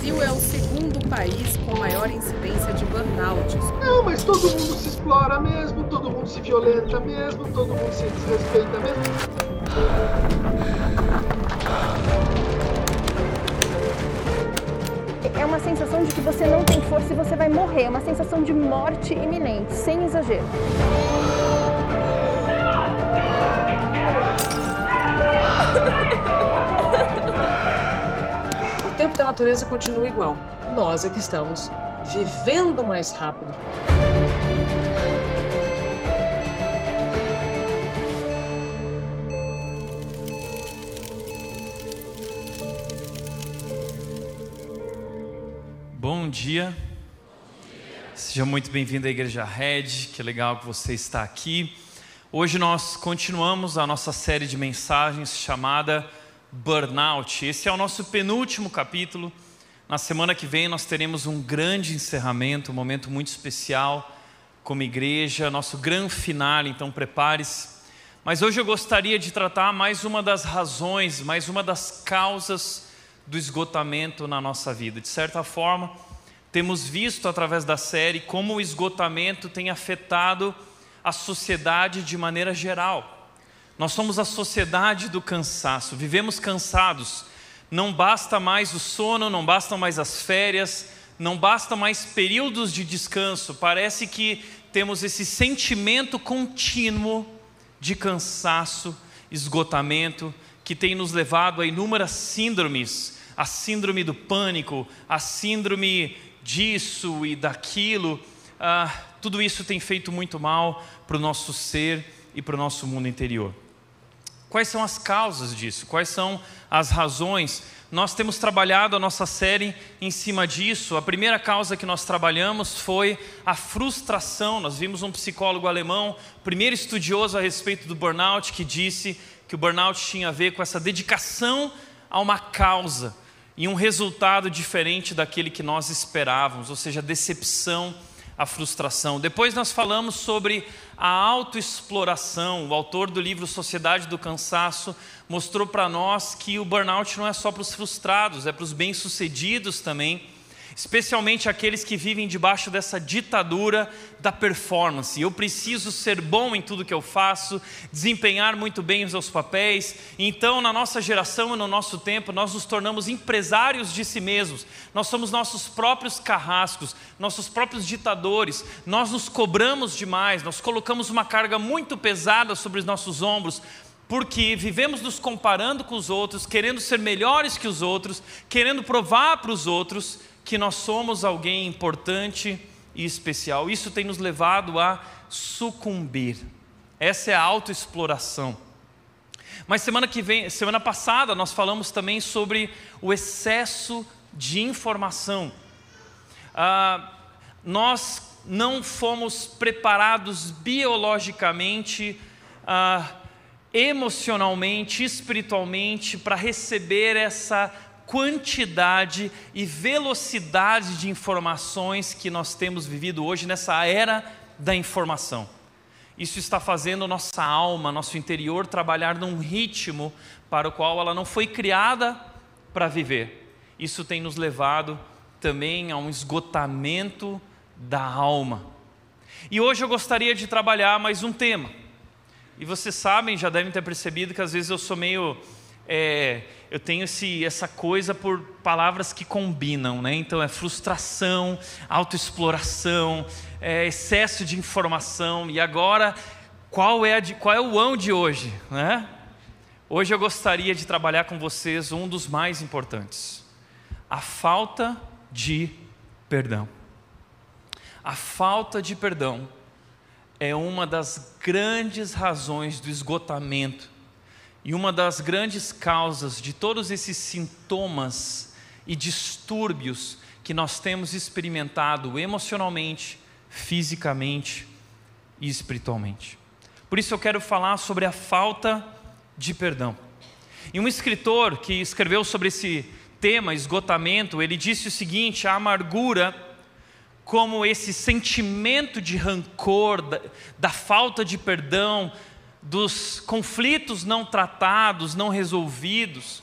Brasil é o segundo país com maior incidência de burnout. Não, mas todo mundo se explora mesmo, todo mundo se violenta mesmo, todo mundo se desrespeita mesmo. É uma sensação de que você não tem força e você vai morrer. É uma sensação de morte iminente, sem exagero. Tempo da natureza continua igual. Nós é que estamos vivendo mais rápido. Bom dia. Seja muito bem-vindo à Igreja Red, que legal que você está aqui. Hoje nós continuamos a nossa série de mensagens chamada Burnout. Esse é o nosso penúltimo capítulo. Na semana que vem nós teremos um grande encerramento, um momento muito especial como igreja, nosso grande final, então prepare-se. Mas hoje eu gostaria de tratar mais uma das razões, mais uma das causas do esgotamento na nossa vida. De certa forma, temos visto através da série como o esgotamento tem afetado a sociedade de maneira geral. Nós somos a sociedade do cansaço, vivemos cansados. Não basta mais o sono, não bastam mais as férias, não basta mais períodos de descanso. Parece que temos esse sentimento contínuo de cansaço, esgotamento, que tem nos levado a inúmeras síndromes, a síndrome do pânico, a síndrome disso e daquilo. Ah, tudo isso tem feito muito mal para o nosso ser e para o nosso mundo interior. Quais são as causas disso? Quais são as razões? Nós temos trabalhado a nossa série em cima disso. A primeira causa que nós trabalhamos foi a frustração. Nós vimos um psicólogo alemão, primeiro estudioso a respeito do burnout, que disse que o burnout tinha a ver com essa dedicação a uma causa e um resultado diferente daquele que nós esperávamos, ou seja, decepção a frustração. Depois nós falamos sobre a autoexploração. O autor do livro Sociedade do Cansaço mostrou para nós que o burnout não é só para os frustrados, é para os bem-sucedidos também especialmente aqueles que vivem debaixo dessa ditadura da performance. Eu preciso ser bom em tudo que eu faço, desempenhar muito bem os meus papéis. Então, na nossa geração e no nosso tempo, nós nos tornamos empresários de si mesmos. Nós somos nossos próprios carrascos, nossos próprios ditadores. Nós nos cobramos demais, nós colocamos uma carga muito pesada sobre os nossos ombros porque vivemos nos comparando com os outros, querendo ser melhores que os outros, querendo provar para os outros que nós somos alguém importante e especial. Isso tem nos levado a sucumbir. Essa é a autoexploração. Mas semana que vem, semana passada, nós falamos também sobre o excesso de informação. Ah, nós não fomos preparados biologicamente, ah, emocionalmente, espiritualmente para receber essa quantidade e velocidade de informações que nós temos vivido hoje nessa era da informação. Isso está fazendo nossa alma, nosso interior trabalhar num ritmo para o qual ela não foi criada para viver. Isso tem nos levado também a um esgotamento da alma. E hoje eu gostaria de trabalhar mais um tema. E vocês sabem, já devem ter percebido que às vezes eu sou meio é, eu tenho esse, essa coisa por palavras que combinam, né? Então é frustração, autoexploração, é excesso de informação. E agora, qual é, de, qual é o ão de hoje, né? Hoje eu gostaria de trabalhar com vocês um dos mais importantes: a falta de perdão. A falta de perdão é uma das grandes razões do esgotamento e uma das grandes causas de todos esses sintomas e distúrbios que nós temos experimentado emocionalmente, fisicamente e espiritualmente. Por isso eu quero falar sobre a falta de perdão. E um escritor que escreveu sobre esse tema, esgotamento, ele disse o seguinte: a amargura, como esse sentimento de rancor, da, da falta de perdão, dos conflitos não tratados, não resolvidos.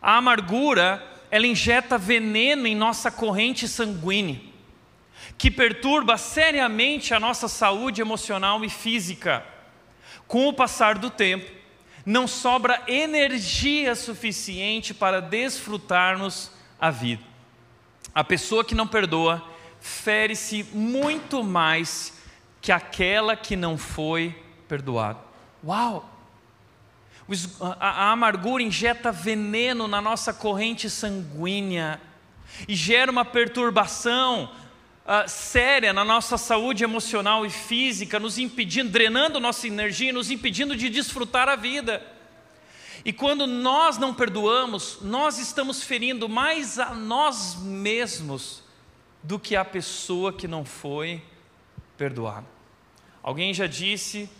A amargura ela injeta veneno em nossa corrente sanguínea, que perturba seriamente a nossa saúde emocional e física. Com o passar do tempo, não sobra energia suficiente para desfrutarmos a vida. A pessoa que não perdoa fere-se muito mais que aquela que não foi perdoada. Uau! A amargura injeta veneno na nossa corrente sanguínea e gera uma perturbação uh, séria na nossa saúde emocional e física, nos impedindo, drenando nossa energia, nos impedindo de desfrutar a vida. E quando nós não perdoamos, nós estamos ferindo mais a nós mesmos do que a pessoa que não foi perdoada. Alguém já disse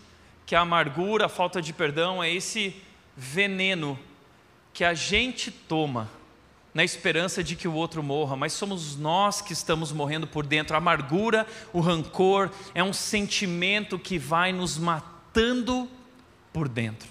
que a amargura, a falta de perdão é esse veneno que a gente toma na esperança de que o outro morra, mas somos nós que estamos morrendo por dentro. A amargura, o rancor é um sentimento que vai nos matando por dentro.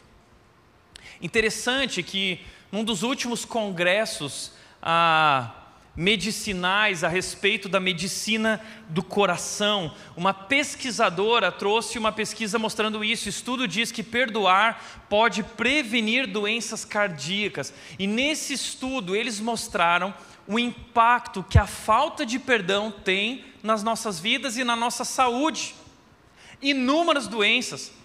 Interessante que num dos últimos congressos, a medicinais a respeito da medicina do coração. Uma pesquisadora trouxe uma pesquisa mostrando isso. Estudo diz que perdoar pode prevenir doenças cardíacas. E nesse estudo eles mostraram o impacto que a falta de perdão tem nas nossas vidas e na nossa saúde. Inúmeras doenças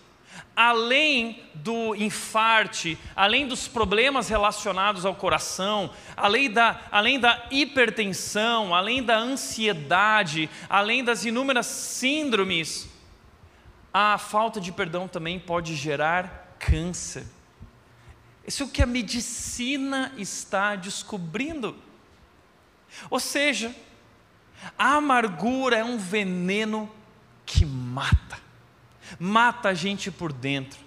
além do infarte, além dos problemas relacionados ao coração, além da, além da hipertensão, além da ansiedade, além das inúmeras síndromes, a falta de perdão também pode gerar câncer. Isso é o que a medicina está descobrindo. Ou seja, a amargura é um veneno que mata mata a gente por dentro,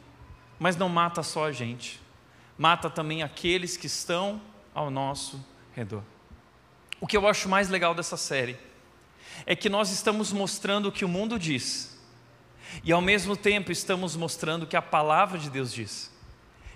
mas não mata só a gente, mata também aqueles que estão ao nosso redor. O que eu acho mais legal dessa série é que nós estamos mostrando o que o mundo diz, e ao mesmo tempo estamos mostrando o que a palavra de Deus diz.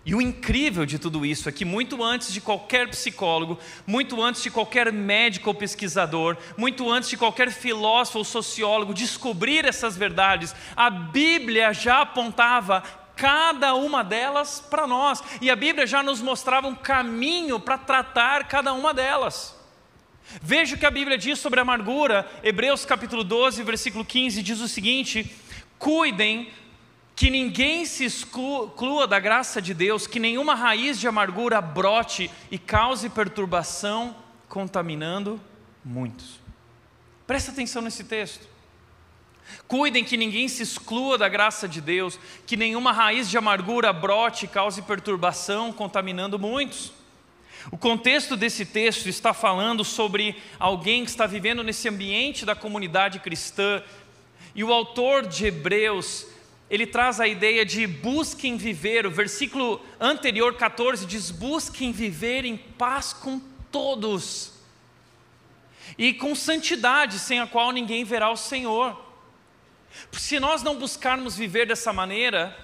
E o incrível de tudo isso é que, muito antes de qualquer psicólogo, muito antes de qualquer médico ou pesquisador, muito antes de qualquer filósofo ou sociólogo descobrir essas verdades, a Bíblia já apontava cada uma delas para nós, e a Bíblia já nos mostrava um caminho para tratar cada uma delas. Veja o que a Bíblia diz sobre a amargura, Hebreus capítulo 12, versículo 15, diz o seguinte: Cuidem que ninguém se exclua da graça de Deus, que nenhuma raiz de amargura brote e cause perturbação, contaminando muitos. Presta atenção nesse texto. Cuidem que ninguém se exclua da graça de Deus, que nenhuma raiz de amargura brote e cause perturbação, contaminando muitos. O contexto desse texto está falando sobre alguém que está vivendo nesse ambiente da comunidade cristã, e o autor de Hebreus ele traz a ideia de busquem viver, o versículo anterior, 14, diz: busquem viver em paz com todos e com santidade, sem a qual ninguém verá o Senhor. Se nós não buscarmos viver dessa maneira,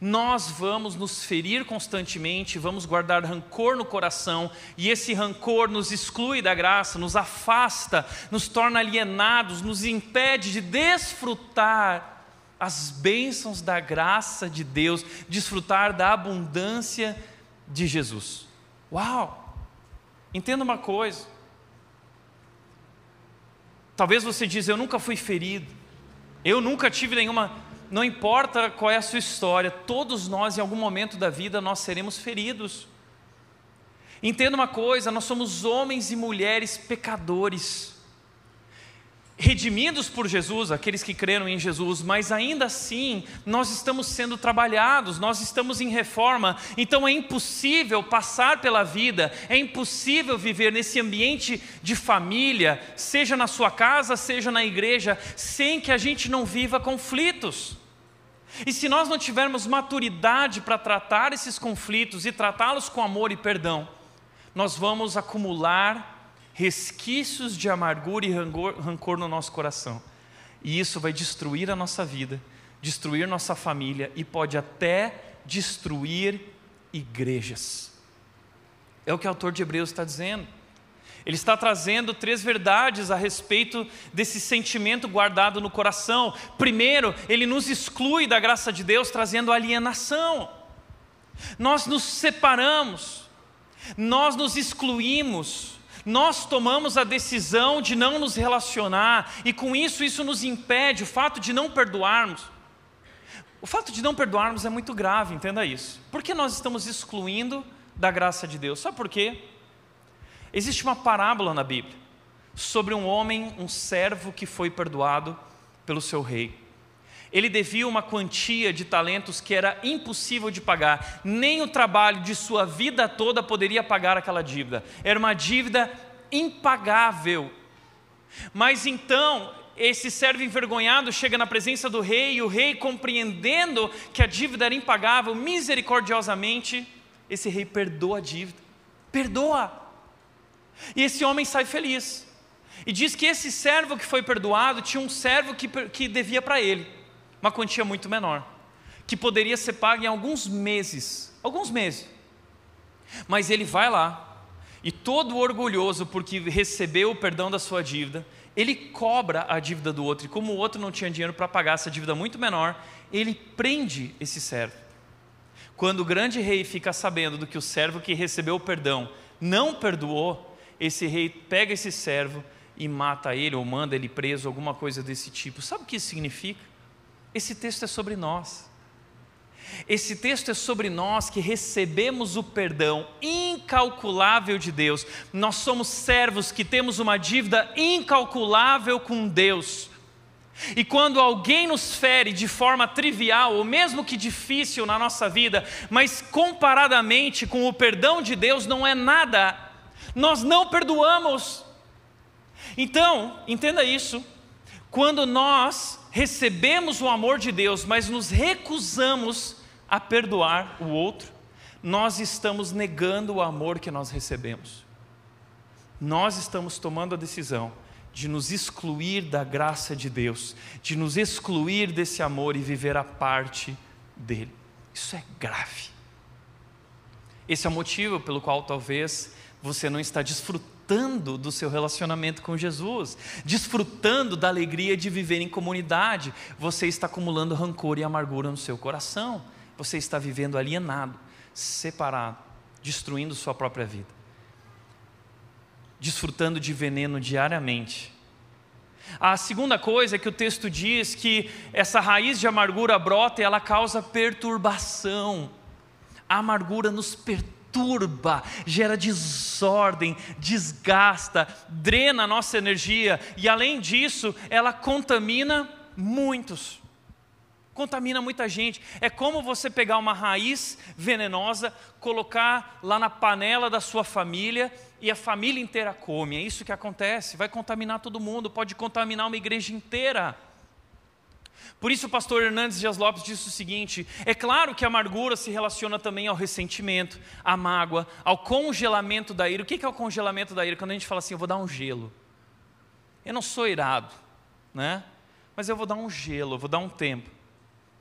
nós vamos nos ferir constantemente, vamos guardar rancor no coração, e esse rancor nos exclui da graça, nos afasta, nos torna alienados, nos impede de desfrutar as bênçãos da graça de Deus, desfrutar da abundância de Jesus. Uau! Entenda uma coisa. Talvez você diz, eu nunca fui ferido, eu nunca tive nenhuma. Não importa qual é a sua história, todos nós, em algum momento da vida, nós seremos feridos. Entenda uma coisa: nós somos homens e mulheres pecadores redimidos por Jesus, aqueles que creram em Jesus, mas ainda assim nós estamos sendo trabalhados, nós estamos em reforma, então é impossível passar pela vida, é impossível viver nesse ambiente de família, seja na sua casa, seja na igreja, sem que a gente não viva conflitos. E se nós não tivermos maturidade para tratar esses conflitos e tratá-los com amor e perdão, nós vamos acumular resquícios de amargura e rancor, rancor no nosso coração. E isso vai destruir a nossa vida, destruir nossa família e pode até destruir igrejas. É o que o autor de Hebreus está dizendo. Ele está trazendo três verdades a respeito desse sentimento guardado no coração. Primeiro, ele nos exclui da graça de Deus, trazendo alienação. Nós nos separamos, nós nos excluímos, nós tomamos a decisão de não nos relacionar, e com isso, isso nos impede, o fato de não perdoarmos. O fato de não perdoarmos é muito grave, entenda isso. Por que nós estamos excluindo da graça de Deus? Sabe por quê? Existe uma parábola na Bíblia sobre um homem, um servo que foi perdoado pelo seu rei. Ele devia uma quantia de talentos que era impossível de pagar, nem o trabalho de sua vida toda poderia pagar aquela dívida. Era uma dívida impagável. Mas então, esse servo envergonhado chega na presença do rei, e o rei, compreendendo que a dívida era impagável, misericordiosamente, esse rei perdoa a dívida. Perdoa. E esse homem sai feliz. E diz que esse servo que foi perdoado tinha um servo que, que devia para ele, uma quantia muito menor, que poderia ser paga em alguns meses. Alguns meses. Mas ele vai lá, e todo orgulhoso porque recebeu o perdão da sua dívida, ele cobra a dívida do outro, e como o outro não tinha dinheiro para pagar essa dívida muito menor, ele prende esse servo. Quando o grande rei fica sabendo do que o servo que recebeu o perdão não perdoou, esse rei pega esse servo e mata ele, ou manda ele preso, alguma coisa desse tipo. Sabe o que isso significa? Esse texto é sobre nós. Esse texto é sobre nós que recebemos o perdão incalculável de Deus. Nós somos servos que temos uma dívida incalculável com Deus. E quando alguém nos fere de forma trivial, ou mesmo que difícil na nossa vida, mas comparadamente com o perdão de Deus não é nada, nós não perdoamos. Então, entenda isso. Quando nós recebemos o amor de Deus, mas nos recusamos a perdoar o outro, nós estamos negando o amor que nós recebemos. Nós estamos tomando a decisão de nos excluir da graça de Deus, de nos excluir desse amor e viver a parte dele. Isso é grave. Esse é o motivo pelo qual talvez você não está desfrutando do seu relacionamento com Jesus, desfrutando da alegria de viver em comunidade, você está acumulando rancor e amargura no seu coração, você está vivendo alienado, separado, destruindo sua própria vida, desfrutando de veneno diariamente. A segunda coisa é que o texto diz que essa raiz de amargura brota e ela causa perturbação. A amargura nos perturba perturba, gera desordem, desgasta, drena a nossa energia e, além disso, ela contamina muitos. Contamina muita gente. É como você pegar uma raiz venenosa, colocar lá na panela da sua família e a família inteira come. É isso que acontece. Vai contaminar todo mundo, pode contaminar uma igreja inteira. Por isso o pastor Hernandes Dias Lopes disse o seguinte: é claro que a amargura se relaciona também ao ressentimento, à mágoa, ao congelamento da ira. O que é o congelamento da ira? Quando a gente fala assim, eu vou dar um gelo. Eu não sou irado, né? Mas eu vou dar um gelo, eu vou dar um tempo.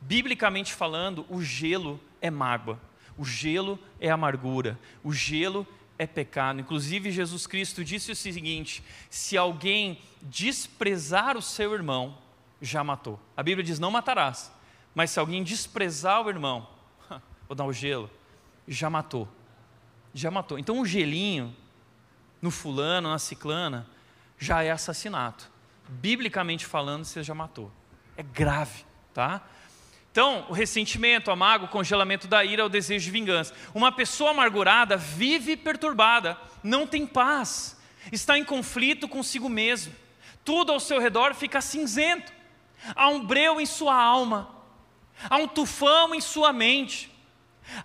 Biblicamente falando, o gelo é mágoa, o gelo é amargura, o gelo é pecado. Inclusive, Jesus Cristo disse o seguinte: se alguém desprezar o seu irmão, já matou. A Bíblia diz: não matarás. Mas se alguém desprezar o irmão, vou dar o gelo, já matou. Já matou. Então, um gelinho no fulano, na ciclana, já é assassinato. Biblicamente falando, você já matou. É grave, tá? Então, o ressentimento, a mágoa, o congelamento da ira, o desejo de vingança. Uma pessoa amargurada vive perturbada, não tem paz, está em conflito consigo mesmo. Tudo ao seu redor fica cinzento há um breu em sua alma, há um tufão em sua mente,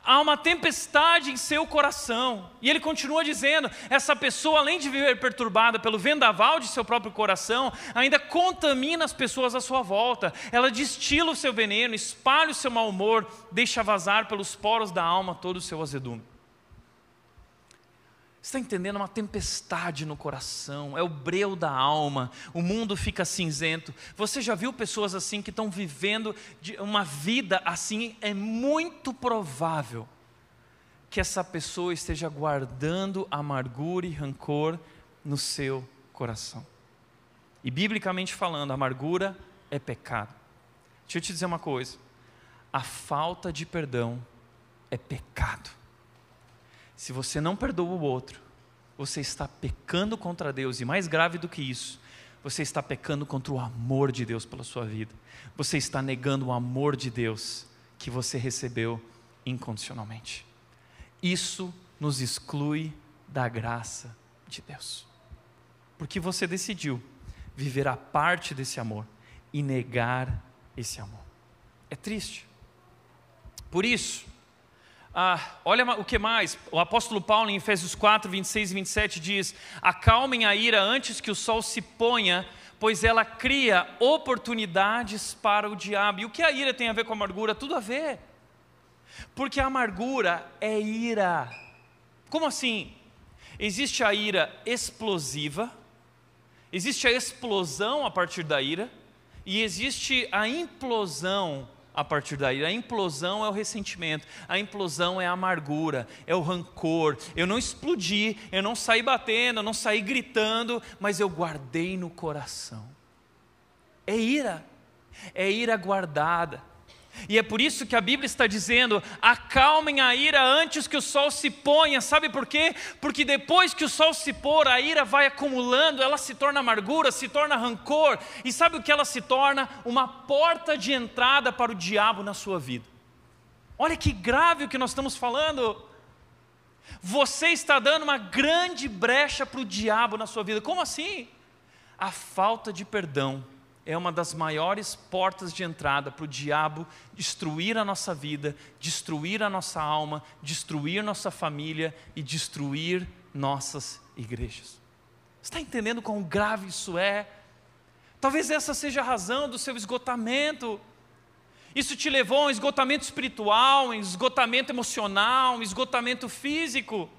há uma tempestade em seu coração. E ele continua dizendo: essa pessoa, além de viver perturbada pelo vendaval de seu próprio coração, ainda contamina as pessoas à sua volta. Ela destila o seu veneno, espalha o seu mau humor, deixa vazar pelos poros da alma todo o seu azedume está entendendo? Uma tempestade no coração, é o breu da alma, o mundo fica cinzento. Você já viu pessoas assim que estão vivendo uma vida assim? É muito provável que essa pessoa esteja guardando amargura e rancor no seu coração. E biblicamente falando, amargura é pecado. Deixa eu te dizer uma coisa: a falta de perdão é pecado. Se você não perdoa o outro, você está pecando contra Deus, e mais grave do que isso, você está pecando contra o amor de Deus pela sua vida. Você está negando o amor de Deus que você recebeu incondicionalmente. Isso nos exclui da graça de Deus. Porque você decidiu viver a parte desse amor e negar esse amor. É triste. Por isso, ah, olha o que mais, o apóstolo Paulo em Efésios 4, 26 e 27 diz: Acalmem a ira antes que o sol se ponha, pois ela cria oportunidades para o diabo. E o que a ira tem a ver com a amargura? Tudo a ver. Porque a amargura é ira. Como assim? Existe a ira explosiva, existe a explosão a partir da ira, e existe a implosão a partir daí. A implosão é o ressentimento, a implosão é a amargura, é o rancor. Eu não explodi, eu não saí batendo, eu não saí gritando, mas eu guardei no coração. É ira, é ira guardada. E é por isso que a Bíblia está dizendo: acalmem a ira antes que o sol se ponha. Sabe por quê? Porque depois que o sol se pôr, a ira vai acumulando, ela se torna amargura, se torna rancor. E sabe o que ela se torna? Uma porta de entrada para o diabo na sua vida. Olha que grave o que nós estamos falando. Você está dando uma grande brecha para o diabo na sua vida. Como assim? A falta de perdão é uma das maiores portas de entrada para o diabo destruir a nossa vida, destruir a nossa alma, destruir nossa família e destruir nossas igrejas. Está entendendo quão grave isso é? Talvez essa seja a razão do seu esgotamento. Isso te levou a um esgotamento espiritual, um esgotamento emocional, um esgotamento físico.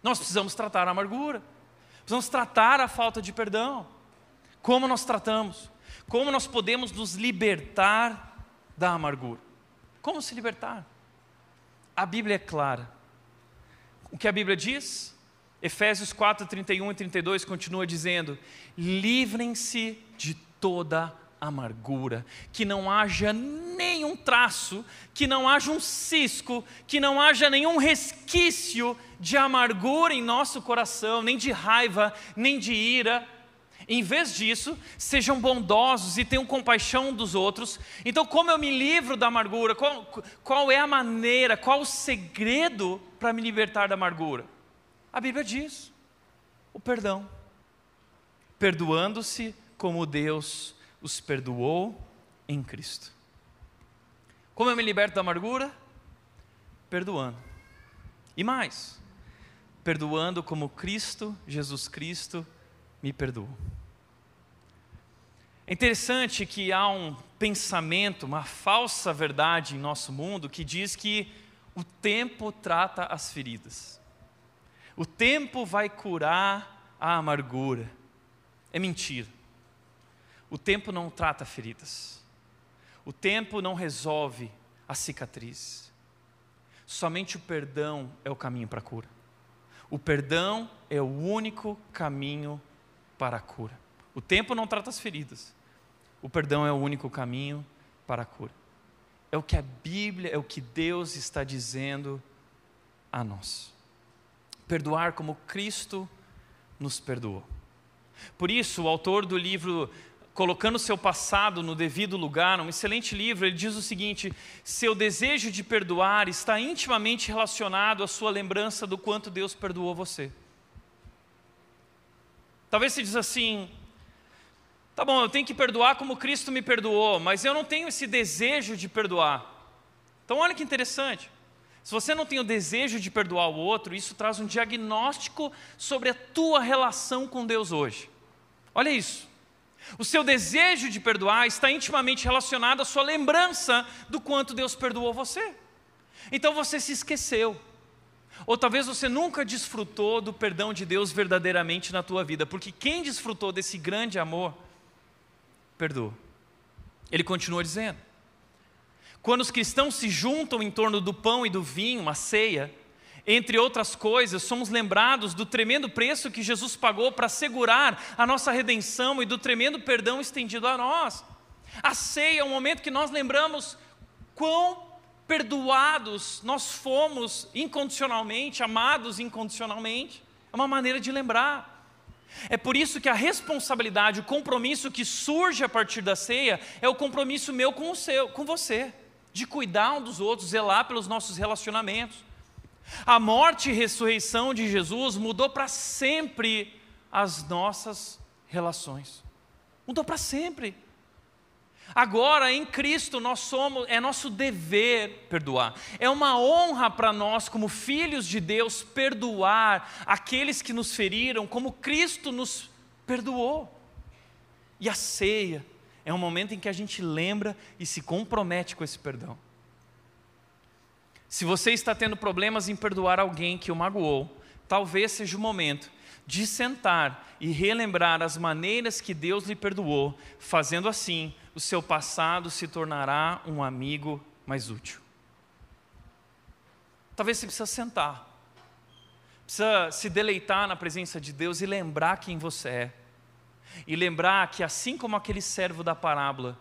Nós precisamos tratar a amargura, precisamos tratar a falta de perdão. Como nós tratamos? Como nós podemos nos libertar da amargura? Como se libertar? A Bíblia é clara. O que a Bíblia diz? Efésios 4, 31 e 32 continua dizendo: livrem-se de toda amargura, que não haja nenhum traço, que não haja um cisco, que não haja nenhum resquício de amargura em nosso coração, nem de raiva, nem de ira, em vez disso, sejam bondosos e tenham compaixão dos outros. Então, como eu me livro da amargura? Qual, qual é a maneira, qual o segredo para me libertar da amargura? A Bíblia diz: o perdão. Perdoando-se como Deus os perdoou em Cristo. Como eu me liberto da amargura? Perdoando. E mais, perdoando como Cristo, Jesus Cristo, me perdoou. É interessante que há um pensamento, uma falsa verdade em nosso mundo que diz que o tempo trata as feridas. O tempo vai curar a amargura. É mentira. O tempo não trata feridas. O tempo não resolve a cicatriz. Somente o perdão é o caminho para a cura. O perdão é o único caminho para a cura. O tempo não trata as feridas. O perdão é o único caminho para a cura. É o que a Bíblia, é o que Deus está dizendo a nós. Perdoar como Cristo nos perdoou. Por isso, o autor do livro Colocando seu passado no devido lugar, um excelente livro, ele diz o seguinte: seu desejo de perdoar está intimamente relacionado à sua lembrança do quanto Deus perdoou você. Talvez você diz assim: Tá bom, eu tenho que perdoar como Cristo me perdoou, mas eu não tenho esse desejo de perdoar. Então, olha que interessante. Se você não tem o desejo de perdoar o outro, isso traz um diagnóstico sobre a tua relação com Deus hoje. Olha isso. O seu desejo de perdoar está intimamente relacionado à sua lembrança do quanto Deus perdoou você. Então você se esqueceu. Ou talvez você nunca desfrutou do perdão de Deus verdadeiramente na tua vida, porque quem desfrutou desse grande amor perdoa. Ele continua dizendo: quando os cristãos se juntam em torno do pão e do vinho, uma ceia, Entre outras coisas, somos lembrados do tremendo preço que Jesus pagou para assegurar a nossa redenção e do tremendo perdão estendido a nós. A ceia é um momento que nós lembramos quão perdoados nós fomos incondicionalmente, amados incondicionalmente. É uma maneira de lembrar. É por isso que a responsabilidade, o compromisso que surge a partir da ceia é o compromisso meu com o seu, com você, de cuidar um dos outros, zelar pelos nossos relacionamentos. A morte e ressurreição de Jesus mudou para sempre as nossas relações. Mudou para sempre. Agora, em Cristo, nós somos, é nosso dever perdoar. É uma honra para nós, como filhos de Deus, perdoar aqueles que nos feriram, como Cristo nos perdoou. E a ceia é um momento em que a gente lembra e se compromete com esse perdão. Se você está tendo problemas em perdoar alguém que o magoou, talvez seja o momento de sentar e relembrar as maneiras que Deus lhe perdoou, fazendo assim, o seu passado se tornará um amigo mais útil. Talvez você precisa sentar, precisa se deleitar na presença de Deus e lembrar quem você é. E lembrar que, assim como aquele servo da parábola,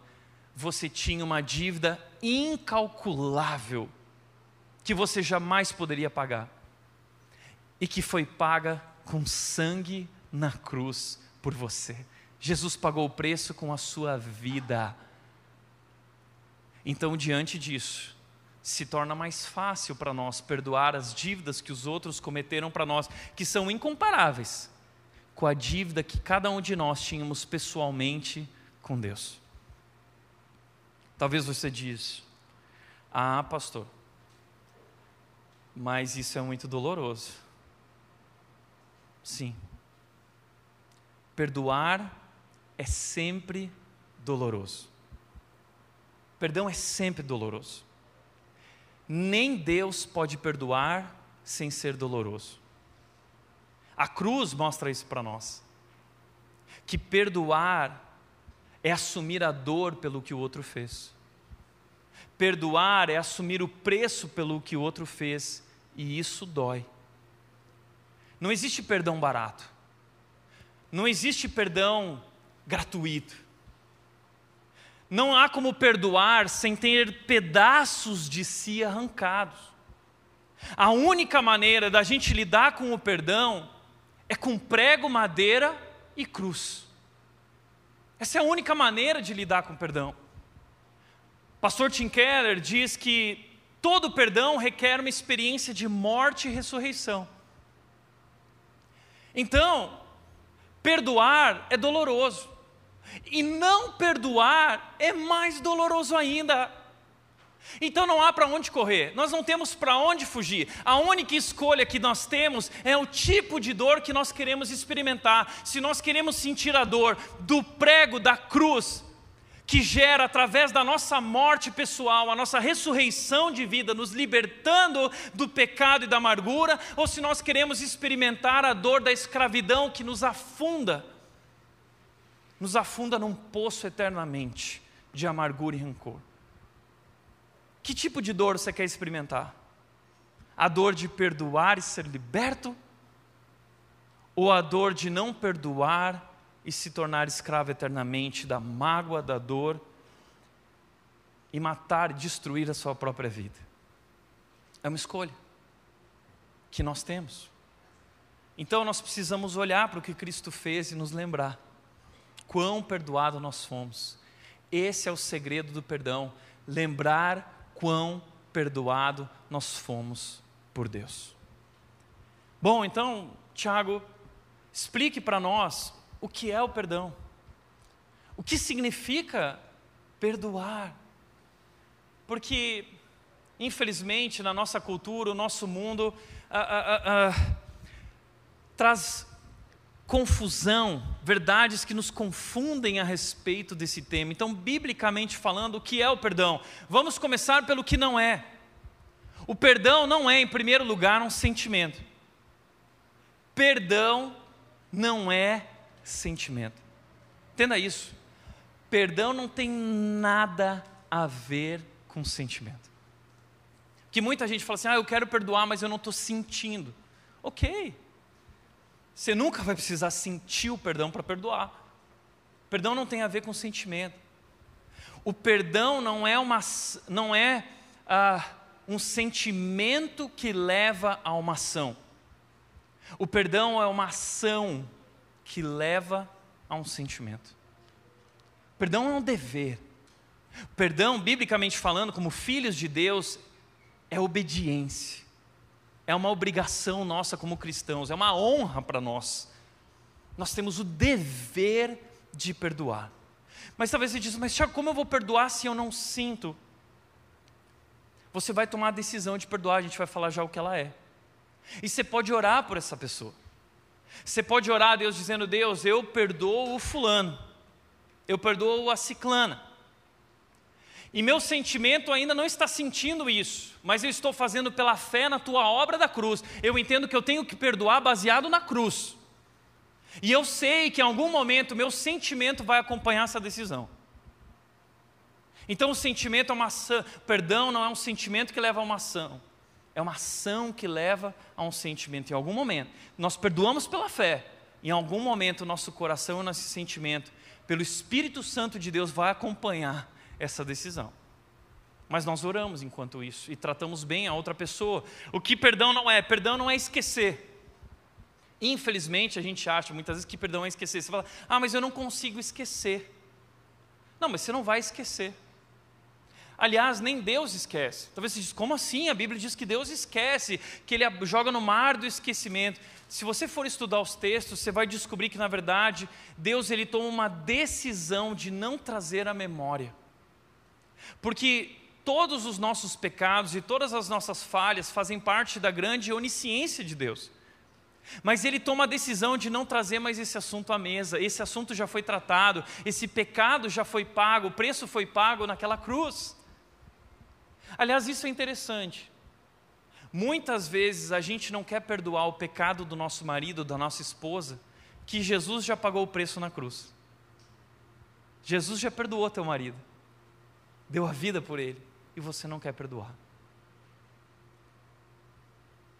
você tinha uma dívida incalculável que você jamais poderia pagar e que foi paga com sangue na cruz por você. Jesus pagou o preço com a sua vida. Então, diante disso, se torna mais fácil para nós perdoar as dívidas que os outros cometeram para nós, que são incomparáveis com a dívida que cada um de nós tínhamos pessoalmente com Deus. Talvez você diz: "Ah, pastor, mas isso é muito doloroso". Sim. Perdoar é sempre doloroso. Perdão é sempre doloroso. Nem Deus pode perdoar sem ser doloroso. A cruz mostra isso para nós. Que perdoar é assumir a dor pelo que o outro fez. Perdoar é assumir o preço pelo que o outro fez, e isso dói. Não existe perdão barato. Não existe perdão gratuito. Não há como perdoar sem ter pedaços de si arrancados. A única maneira da gente lidar com o perdão é com prego, madeira e cruz. Essa é a única maneira de lidar com o perdão. Pastor Tim Keller diz que todo perdão requer uma experiência de morte e ressurreição. Então, perdoar é doloroso. E não perdoar é mais doloroso ainda. Então não há para onde correr, nós não temos para onde fugir. A única escolha que nós temos é o tipo de dor que nós queremos experimentar. Se nós queremos sentir a dor do prego da cruz, que gera através da nossa morte pessoal, a nossa ressurreição de vida, nos libertando do pecado e da amargura, ou se nós queremos experimentar a dor da escravidão que nos afunda nos afunda num poço eternamente de amargura e rancor. Que tipo de dor você quer experimentar? A dor de perdoar e ser liberto? Ou a dor de não perdoar e se tornar escravo eternamente da mágoa, da dor e matar destruir a sua própria vida? É uma escolha que nós temos. Então nós precisamos olhar para o que Cristo fez e nos lembrar quão perdoado nós fomos. Esse é o segredo do perdão, lembrar quão perdoado nós fomos por Deus. Bom, então, Tiago, explique para nós o que é o perdão. O que significa perdoar? Porque, infelizmente, na nossa cultura, o nosso mundo, ah, ah, ah, traz confusão, verdades que nos confundem a respeito desse tema. Então, biblicamente falando, o que é o perdão? Vamos começar pelo que não é. O perdão não é, em primeiro lugar, um sentimento. Perdão não é sentimento. Entenda isso. Perdão não tem nada a ver com sentimento. Que muita gente fala assim: ah, eu quero perdoar, mas eu não estou sentindo. Ok. Você nunca vai precisar sentir o perdão para perdoar. Perdão não tem a ver com sentimento. O perdão não é, uma, não é ah, um sentimento que leva a uma ação. O perdão é uma ação que leva a um sentimento. Perdão é um dever. Perdão, biblicamente falando, como filhos de Deus, é obediência. É uma obrigação nossa como cristãos, é uma honra para nós. Nós temos o dever de perdoar. Mas talvez você diz, mas Tiago, como eu vou perdoar se eu não sinto? Você vai tomar a decisão de perdoar, a gente vai falar já o que ela é. E você pode orar por essa pessoa. Você pode orar a Deus dizendo: Deus, eu perdoo o fulano, eu perdoo a ciclana. E meu sentimento ainda não está sentindo isso, mas eu estou fazendo pela fé na tua obra da cruz. Eu entendo que eu tenho que perdoar baseado na cruz. E eu sei que em algum momento meu sentimento vai acompanhar essa decisão. Então o sentimento é uma ação, perdão não é um sentimento que leva a uma ação, é uma ação que leva a um sentimento. Em algum momento, nós perdoamos pela fé, em algum momento nosso coração e nosso sentimento, pelo Espírito Santo de Deus, vai acompanhar essa decisão. Mas nós oramos enquanto isso e tratamos bem a outra pessoa. O que perdão não é? Perdão não é esquecer. Infelizmente, a gente acha muitas vezes que perdão é esquecer. Você fala, ah, mas eu não consigo esquecer. Não, mas você não vai esquecer. Aliás, nem Deus esquece. Talvez você diz, como assim? A Bíblia diz que Deus esquece, que Ele joga no mar do esquecimento. Se você for estudar os textos, você vai descobrir que, na verdade, Deus ele toma uma decisão de não trazer a memória. Porque todos os nossos pecados e todas as nossas falhas fazem parte da grande onisciência de Deus. Mas ele toma a decisão de não trazer mais esse assunto à mesa. Esse assunto já foi tratado, esse pecado já foi pago, o preço foi pago naquela cruz. Aliás, isso é interessante. Muitas vezes a gente não quer perdoar o pecado do nosso marido, da nossa esposa, que Jesus já pagou o preço na cruz. Jesus já perdoou teu marido, deu a vida por ele, e você não quer perdoar.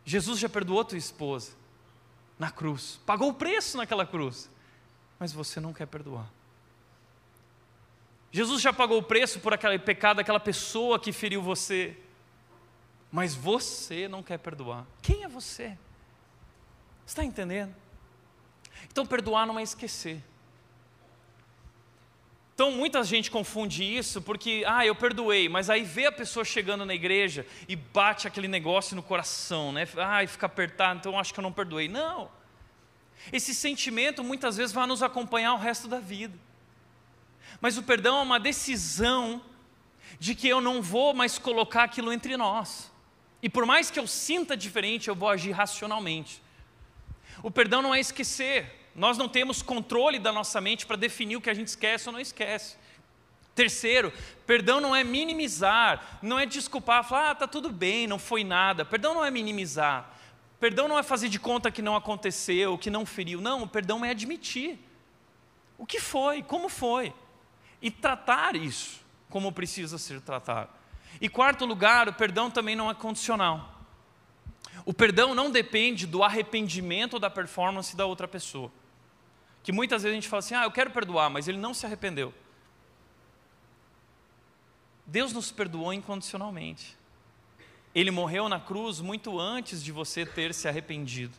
Jesus já perdoou tua esposa, na cruz, pagou o preço naquela cruz, mas você não quer perdoar. Jesus já pagou o preço por aquele pecado daquela pessoa que feriu você, mas você não quer perdoar. Quem é você? Está entendendo? Então, perdoar não é esquecer. Então, muita gente confunde isso porque, ah, eu perdoei, mas aí vê a pessoa chegando na igreja e bate aquele negócio no coração, né? Ah, e fica apertado, então acho que eu não perdoei. Não. Esse sentimento muitas vezes vai nos acompanhar o resto da vida. Mas o perdão é uma decisão de que eu não vou mais colocar aquilo entre nós. E por mais que eu sinta diferente, eu vou agir racionalmente. O perdão não é esquecer. Nós não temos controle da nossa mente para definir o que a gente esquece ou não esquece. Terceiro, perdão não é minimizar, não é desculpar, falar, ah, tá tudo bem, não foi nada. Perdão não é minimizar. Perdão não é fazer de conta que não aconteceu, que não feriu. Não, o perdão é admitir. O que foi, como foi. E tratar isso como precisa ser tratado. E quarto lugar, o perdão também não é condicional. O perdão não depende do arrependimento ou da performance da outra pessoa que muitas vezes a gente fala assim: ah, eu quero perdoar, mas ele não se arrependeu. Deus nos perdoou incondicionalmente. Ele morreu na cruz muito antes de você ter se arrependido.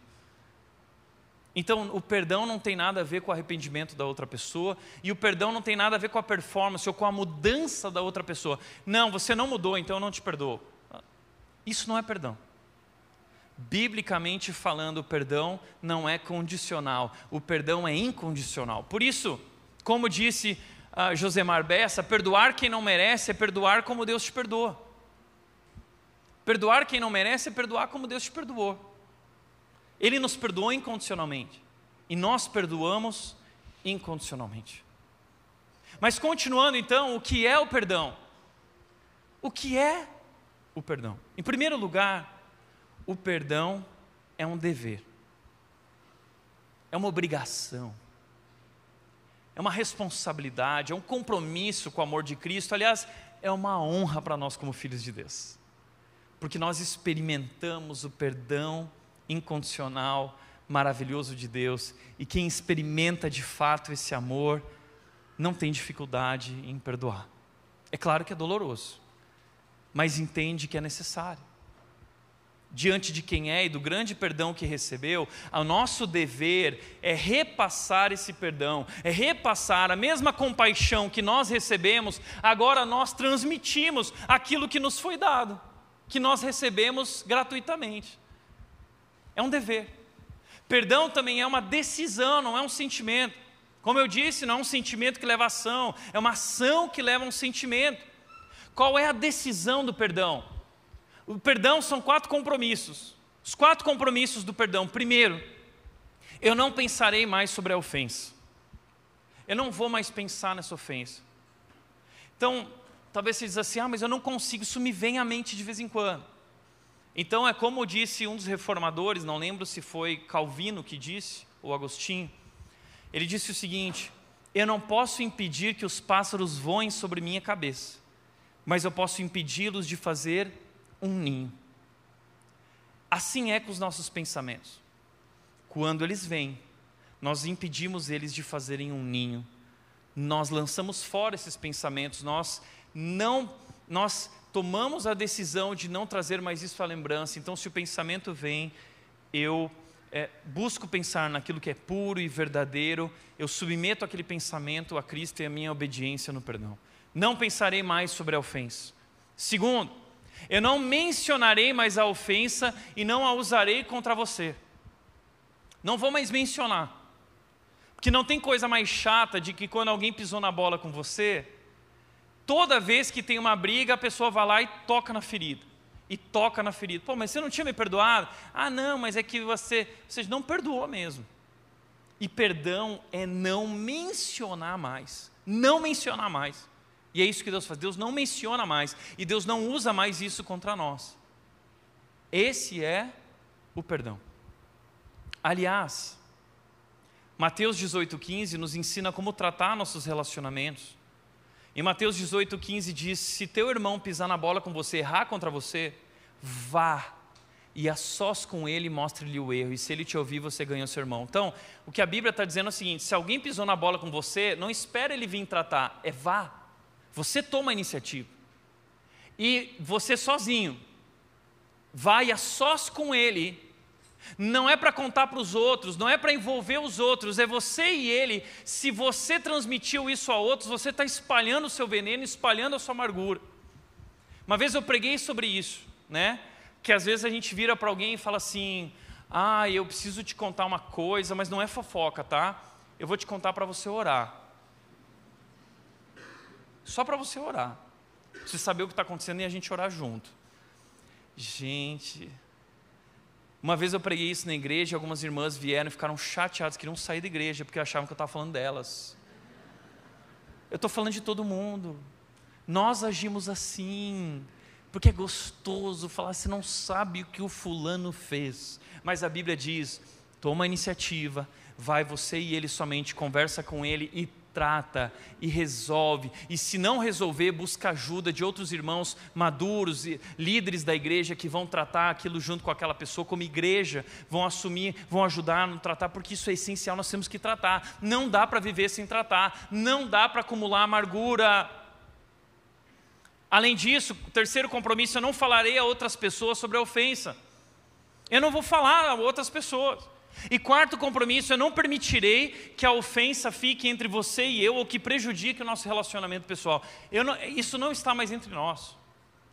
Então, o perdão não tem nada a ver com o arrependimento da outra pessoa, e o perdão não tem nada a ver com a performance ou com a mudança da outra pessoa. Não, você não mudou, então eu não te perdoo. Isso não é perdão. Biblicamente falando, o perdão não é condicional, o perdão é incondicional. Por isso, como disse uh, Josemar Bessa, perdoar quem não merece é perdoar como Deus te perdoa. Perdoar quem não merece é perdoar como Deus te perdoou. Ele nos perdoou incondicionalmente e nós perdoamos incondicionalmente. Mas continuando então, o que é o perdão? O que é o perdão? Em primeiro lugar, o perdão é um dever, é uma obrigação, é uma responsabilidade, é um compromisso com o amor de Cristo. Aliás, é uma honra para nós como filhos de Deus. porque nós experimentamos o perdão incondicional, maravilhoso de Deus, e quem experimenta de fato esse amor não tem dificuldade em perdoar. É claro que é doloroso, mas entende que é necessário. Diante de quem é e do grande perdão que recebeu, o nosso dever é repassar esse perdão, é repassar a mesma compaixão que nós recebemos, agora nós transmitimos aquilo que nos foi dado, que nós recebemos gratuitamente. É um dever. Perdão também é uma decisão, não é um sentimento. Como eu disse, não é um sentimento que leva ação, é uma ação que leva a um sentimento. Qual é a decisão do perdão? O perdão são quatro compromissos. Os quatro compromissos do perdão. Primeiro, eu não pensarei mais sobre a ofensa. Eu não vou mais pensar nessa ofensa. Então, talvez você diz assim: ah, mas eu não consigo, isso me vem à mente de vez em quando. Então, é como disse um dos reformadores, não lembro se foi Calvino que disse, ou Agostinho ele disse o seguinte: Eu não posso impedir que os pássaros voem sobre minha cabeça, mas eu posso impedi-los de fazer um ninho. Assim é com os nossos pensamentos. Quando eles vêm, nós impedimos eles de fazerem um ninho. Nós lançamos fora esses pensamentos, nós não nós tomamos a decisão de não trazer mais isso à lembrança. Então, se o pensamento vem, eu é, busco pensar naquilo que é puro e verdadeiro, eu submeto aquele pensamento a Cristo e a minha obediência no perdão. Não pensarei mais sobre a ofensa. Segundo, eu não mencionarei mais a ofensa e não a usarei contra você. Não vou mais mencionar. Porque não tem coisa mais chata de que quando alguém pisou na bola com você, toda vez que tem uma briga, a pessoa vai lá e toca na ferida e toca na ferida. Pô, mas você não tinha me perdoado? Ah, não, mas é que você, você não perdoou mesmo. E perdão é não mencionar mais. Não mencionar mais. E é isso que Deus faz. Deus não menciona mais. E Deus não usa mais isso contra nós. Esse é o perdão. Aliás, Mateus 18,15 nos ensina como tratar nossos relacionamentos. Em Mateus 18, 15 diz: Se teu irmão pisar na bola com você, errar contra você, vá e a sós com ele mostre-lhe o erro, e se ele te ouvir, você ganha o seu irmão. Então, o que a Bíblia está dizendo é o seguinte: se alguém pisou na bola com você, não espere ele vir tratar, é vá. Você toma a iniciativa. E você sozinho, vai a sós com ele não é para contar para os outros, não é para envolver os outros, é você e ele. Se você transmitiu isso a outros, você está espalhando o seu veneno, espalhando a sua amargura. Uma vez eu preguei sobre isso, né? Que às vezes a gente vira para alguém e fala assim: Ah, eu preciso te contar uma coisa, mas não é fofoca, tá? Eu vou te contar para você orar. Só para você orar. Você saber o que está acontecendo e a gente orar junto. Gente, uma vez eu preguei isso na igreja, e algumas irmãs vieram e ficaram chateadas, queriam sair da igreja porque achavam que eu estava falando delas. Eu estou falando de todo mundo. Nós agimos assim, porque é gostoso falar, você não sabe o que o fulano fez. Mas a Bíblia diz: toma a iniciativa, vai você e ele somente, conversa com ele e trata e resolve. E se não resolver, busca ajuda de outros irmãos maduros e líderes da igreja que vão tratar aquilo junto com aquela pessoa, como igreja, vão assumir, vão ajudar no tratar, porque isso é essencial, nós temos que tratar. Não dá para viver sem tratar, não dá para acumular amargura. Além disso, terceiro compromisso, eu não falarei a outras pessoas sobre a ofensa. Eu não vou falar a outras pessoas. E quarto compromisso, eu não permitirei que a ofensa fique entre você e eu ou que prejudique o nosso relacionamento pessoal. Não, isso não está mais entre nós.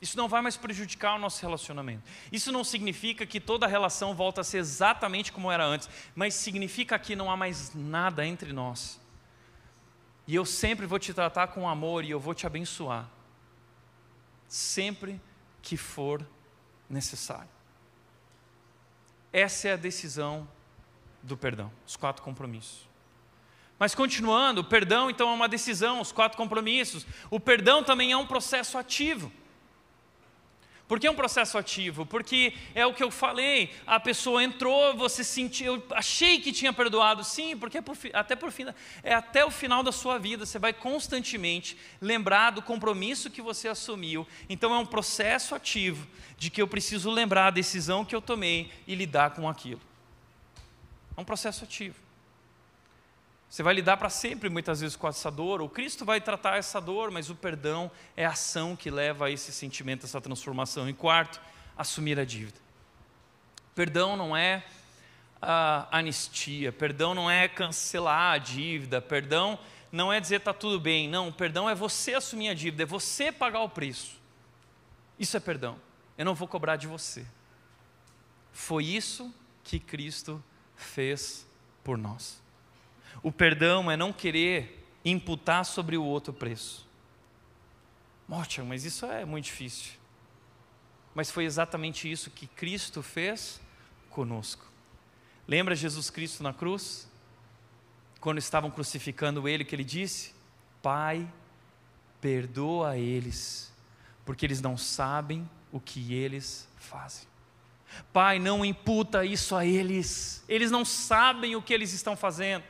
Isso não vai mais prejudicar o nosso relacionamento. Isso não significa que toda relação volta a ser exatamente como era antes, mas significa que não há mais nada entre nós. E eu sempre vou te tratar com amor e eu vou te abençoar. Sempre que for necessário. Essa é a decisão do perdão, os quatro compromissos. Mas continuando, o perdão então é uma decisão, os quatro compromissos. O perdão também é um processo ativo. Por que é um processo ativo? Porque é o que eu falei, a pessoa entrou, você sentiu, eu achei que tinha perdoado, sim, porque é por, até por é até o final da sua vida, você vai constantemente lembrar do compromisso que você assumiu. Então é um processo ativo de que eu preciso lembrar a decisão que eu tomei e lidar com aquilo. É um processo ativo. Você vai lidar para sempre, muitas vezes, com essa dor. O Cristo vai tratar essa dor, mas o perdão é a ação que leva a esse sentimento, essa transformação. E quarto, assumir a dívida. Perdão não é anistia, perdão não é cancelar a dívida, perdão não é dizer está tudo bem. Não, perdão é você assumir a dívida, é você pagar o preço. Isso é perdão. Eu não vou cobrar de você. Foi isso que Cristo fez por nós. O perdão é não querer imputar sobre o outro preço. Morte, mas isso é muito difícil. Mas foi exatamente isso que Cristo fez conosco. Lembra Jesus Cristo na cruz? Quando estavam crucificando ele, que ele disse: Pai, perdoa eles, porque eles não sabem o que eles fazem. Pai, não imputa isso a eles, eles não sabem o que eles estão fazendo.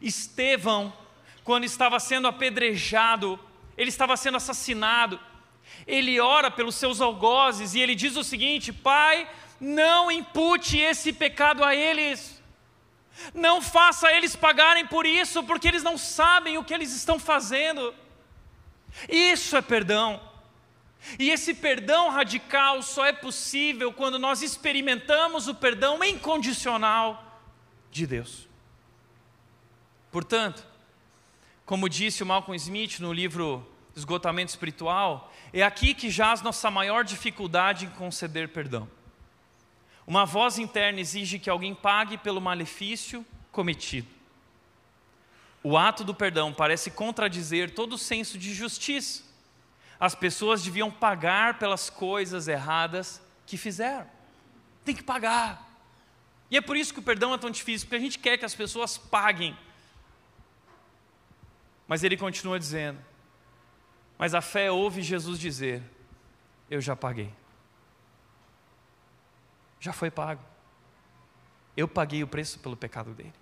Estevão, quando estava sendo apedrejado, ele estava sendo assassinado, ele ora pelos seus algozes e ele diz o seguinte: Pai, não impute esse pecado a eles, não faça eles pagarem por isso, porque eles não sabem o que eles estão fazendo. Isso é perdão. E esse perdão radical só é possível quando nós experimentamos o perdão incondicional de Deus. Portanto, como disse o Malcolm Smith no livro Esgotamento Espiritual, é aqui que jaz nossa maior dificuldade em conceder perdão. Uma voz interna exige que alguém pague pelo malefício cometido. O ato do perdão parece contradizer todo o senso de justiça. As pessoas deviam pagar pelas coisas erradas que fizeram. Tem que pagar. E é por isso que o perdão é tão difícil, porque a gente quer que as pessoas paguem mas ele continua dizendo: Mas a fé ouve Jesus dizer: Eu já paguei. Já foi pago. Eu paguei o preço pelo pecado dele.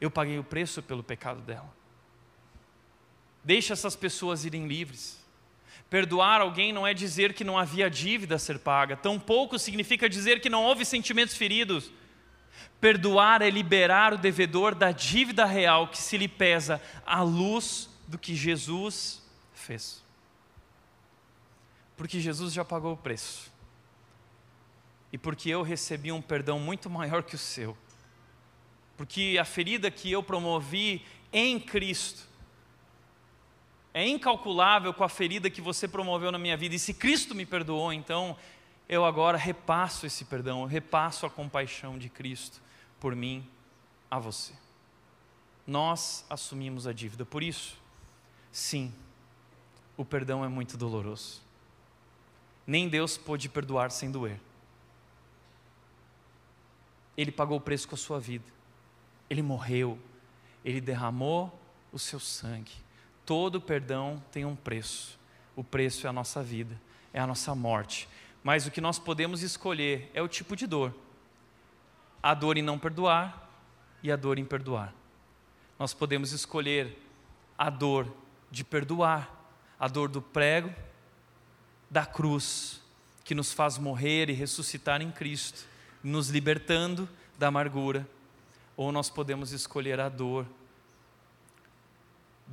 Eu paguei o preço pelo pecado dela. Deixa essas pessoas irem livres. Perdoar alguém não é dizer que não havia dívida a ser paga, tampouco significa dizer que não houve sentimentos feridos. Perdoar é liberar o devedor da dívida real que se lhe pesa à luz do que Jesus fez. Porque Jesus já pagou o preço. E porque eu recebi um perdão muito maior que o seu. Porque a ferida que eu promovi em Cristo é incalculável com a ferida que você promoveu na minha vida. E se Cristo me perdoou, então eu agora repasso esse perdão, eu repasso a compaixão de Cristo por mim a você. Nós assumimos a dívida. Por isso, sim, o perdão é muito doloroso. Nem Deus pôde perdoar sem doer. Ele pagou o preço com a sua vida. Ele morreu. Ele derramou o seu sangue. Todo perdão tem um preço. O preço é a nossa vida, é a nossa morte. Mas o que nós podemos escolher é o tipo de dor a dor em não perdoar e a dor em perdoar. Nós podemos escolher a dor de perdoar, a dor do prego, da cruz, que nos faz morrer e ressuscitar em Cristo, nos libertando da amargura, ou nós podemos escolher a dor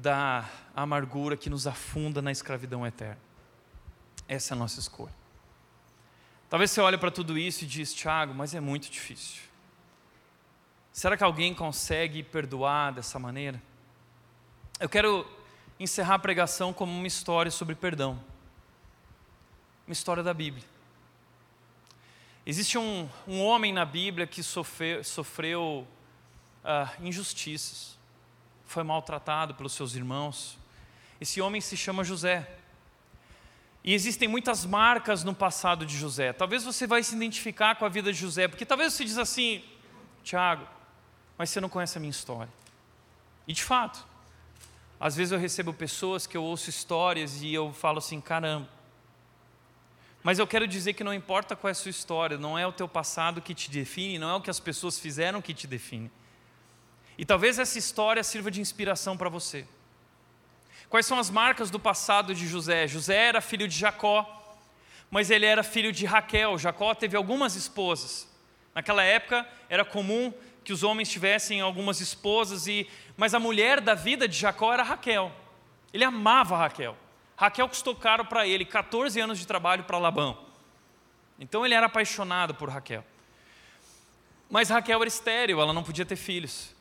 da amargura que nos afunda na escravidão eterna. Essa é a nossa escolha. Talvez você olhe para tudo isso e diz, Tiago, mas é muito difícil. Será que alguém consegue perdoar dessa maneira? Eu quero encerrar a pregação como uma história sobre perdão. Uma história da Bíblia. Existe um, um homem na Bíblia que sofreu, sofreu uh, injustiças, foi maltratado pelos seus irmãos. Esse homem se chama José. E existem muitas marcas no passado de José. Talvez você vai se identificar com a vida de José, porque talvez você diz assim, Tiago, mas você não conhece a minha história. E de fato, às vezes eu recebo pessoas que eu ouço histórias e eu falo assim: caramba, Mas eu quero dizer que não importa qual é a sua história, não é o teu passado que te define, não é o que as pessoas fizeram que te define. E talvez essa história sirva de inspiração para você. Quais são as marcas do passado de José? José era filho de Jacó, mas ele era filho de Raquel. Jacó teve algumas esposas. Naquela época era comum que os homens tivessem algumas esposas, e mas a mulher da vida de Jacó era Raquel. Ele amava Raquel. Raquel custou caro para ele, 14 anos de trabalho para Labão. Então ele era apaixonado por Raquel. Mas Raquel era estéril, ela não podia ter filhos.